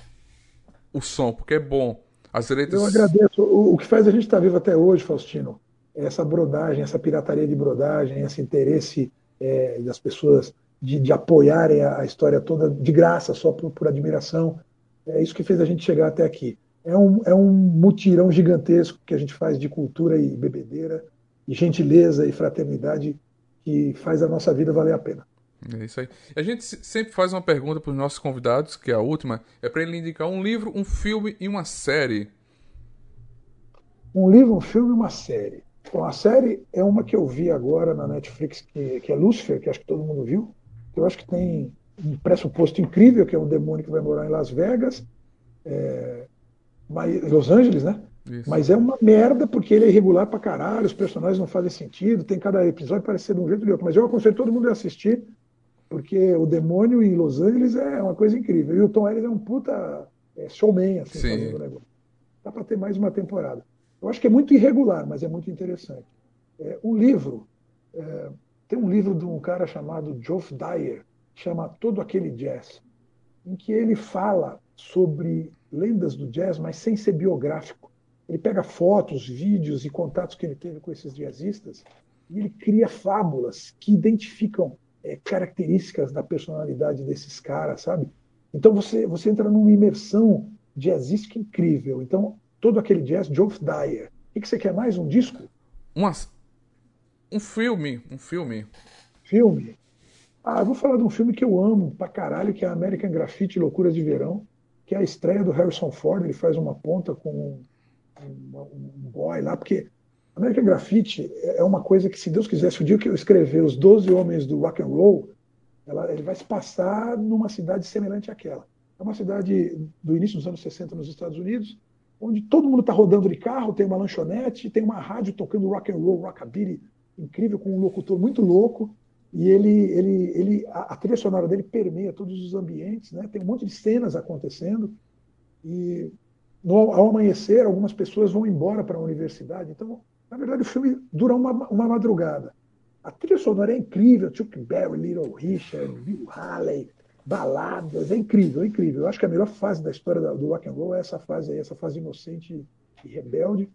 o som, porque é bom. As letras... Eu agradeço. O, que faz a gente estar tá vivo até hoje, Faustino, é essa brodagem, essa pirataria de brodagem, esse interesse é, das pessoas de, de apoiarem a, a, história toda de graça, só por, por, admiração. É isso que fez a gente chegar até aqui. É um, é um mutirão gigantesco que a gente faz de cultura e bebedeira, e gentileza e fraternidade que faz a nossa vida valer a pena. É isso aí. A gente sempre faz uma pergunta para os nossos convidados, que é a última, é para ele indicar um livro, um filme e uma série. Um livro, um filme e uma série. Bom, a série é uma que eu vi agora na Netflix, que, que é Lucifer, que acho que todo mundo viu. Eu acho que tem um pressuposto incrível, que é um demônio que vai morar em Las Vegas, é, Los Angeles, né? Isso. Mas é uma merda porque ele é irregular pra caralho, os personagens não fazem sentido, tem cada episódio parecer de um jeito ou de outro. Mas eu aconselho todo mundo a assistir, porque o demônio em Los Angeles é uma coisa incrível. E o Tom Ellis é um puta é, showman, assim, Sim. fazendo o negócio. Dá pra ter mais uma temporada. Eu acho que é muito irregular, mas é muito interessante. É, o livro, é, tem um livro de um cara chamado Geoff Dyer, chama Todo Aquele Jazz, em que ele fala sobre lendas do jazz, mas sem ser biográfico. Ele pega fotos, vídeos e contatos que ele teve com esses jazzistas e ele cria fábulas que identificam é, características da personalidade desses caras, sabe? Então você, você entra numa imersão jazzística incrível. Então, todo aquele jazz, Geoff Dyer. O que você quer mais? Um disco? Uma, um filme. Um filme. Filme? Ah, vou falar de um filme que eu amo pra caralho, que é American Graffiti Loucuras de Verão, que é a estreia do Harrison Ford. Ele faz uma ponta com um, um boy lá, porque American Graffiti é uma coisa que, se Deus quisesse, o dia que eu escrever Os Doze Homens do Rock and Roll, ela, ele vai se passar numa cidade semelhante àquela. É uma cidade do início dos anos 60 nos Estados Unidos, onde todo mundo está rodando de carro, tem uma lanchonete, tem uma rádio tocando rock and roll, rockabilly, incrível, com um locutor muito louco, e ele, ele, ele a, trilha sonora dele permeia todos os ambientes, né? tem um monte de cenas acontecendo, e no, ao amanhecer, algumas pessoas vão embora para a universidade. Então, na verdade, o filme dura uma, uma madrugada. A trilha sonora é incrível, Chuck Berry, Little Richard, Bill Haley, baladas, é incrível, é incrível. Eu acho que a melhor fase da história do rock and roll é essa fase aí, essa fase inocente e rebelde.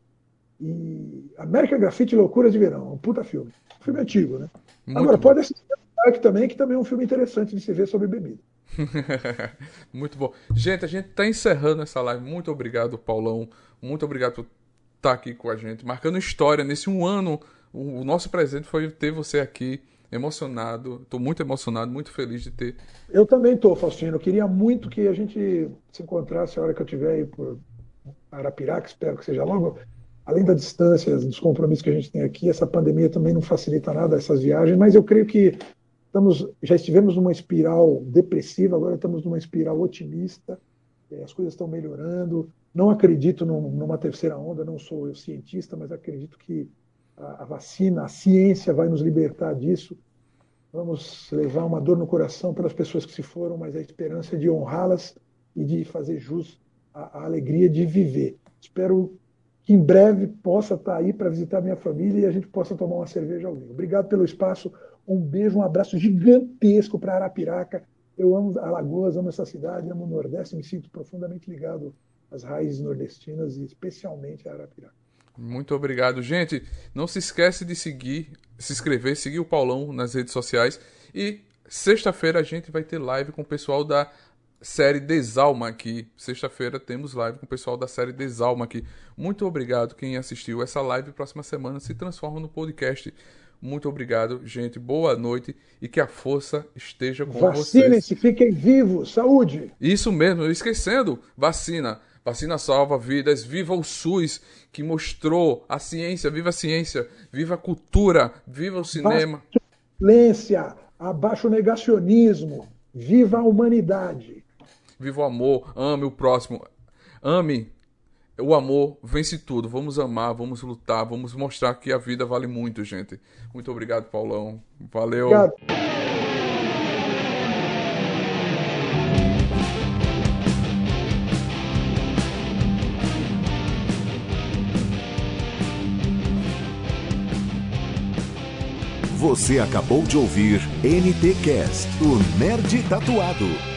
E América Graffiti Loucuras de Verão, um puta filme. Um filme antigo, né? Muito Agora, bom. pode assistir Dark também, que também é um filme interessante de se ver sobre bebida. Muito bom. Gente, a gente está encerrando essa live. Muito obrigado, Paulão. Muito obrigado por estar tá aqui com a gente, marcando história. Nesse um ano, o nosso presente foi ter você aqui, emocionado. Estou muito emocionado, muito feliz de ter. Eu também estou, Faustino. Eu queria muito que a gente se encontrasse a hora que eu estiver aí por Arapiraca, espero que seja logo. Além da distância, dos compromissos que a gente tem aqui, essa pandemia também não facilita nada essas viagens, mas eu creio que Estamos, já estivemos numa espiral depressiva, agora estamos numa espiral otimista. É, as coisas estão melhorando. Não acredito numa terceira onda, não sou eu cientista, mas acredito que a, vacina, a ciência vai nos libertar disso. vamos levar uma dor no coração pelas pessoas que se foram, mas a esperança de honrá-las e de fazer jus à, à alegria de viver. Espero em breve possa estar aí para visitar minha família e a gente possa tomar uma cerveja ao vivo. Obrigado pelo espaço, um beijo, um abraço gigantesco para Arapiraca. Eu amo Alagoas, amo essa cidade, amo o Nordeste, me sinto profundamente ligado às raízes nordestinas e especialmente a Arapiraca. Muito obrigado, gente. Não se esquece de seguir, se inscrever, seguir o Paulão nas redes sociais e sexta-feira a gente vai ter live com o pessoal da série Desalma aqui. Sexta-feira temos live com o pessoal da série Desalma aqui. Muito obrigado quem assistiu. Essa live próxima semana se transforma no podcast. Muito obrigado, gente. Boa noite e que a força esteja com Vacinem vocês. Vacinem-se, fiquem vivos. Saúde. Isso mesmo, esquecendo. Vacina. Vacina salva vidas. Viva o SUS, que mostrou a ciência. Viva a ciência. Viva a cultura. Viva o cinema. Violência. Abaixo o negacionismo. Viva a humanidade. Viva o amor, ame o próximo. Ame. O amor vence tudo. Vamos amar, vamos lutar, vamos mostrar que a vida vale muito, gente. Muito obrigado, Paulão. Valeu. Obrigado. Você acabou de ouvir NT Cast, o Nerd Tatuado.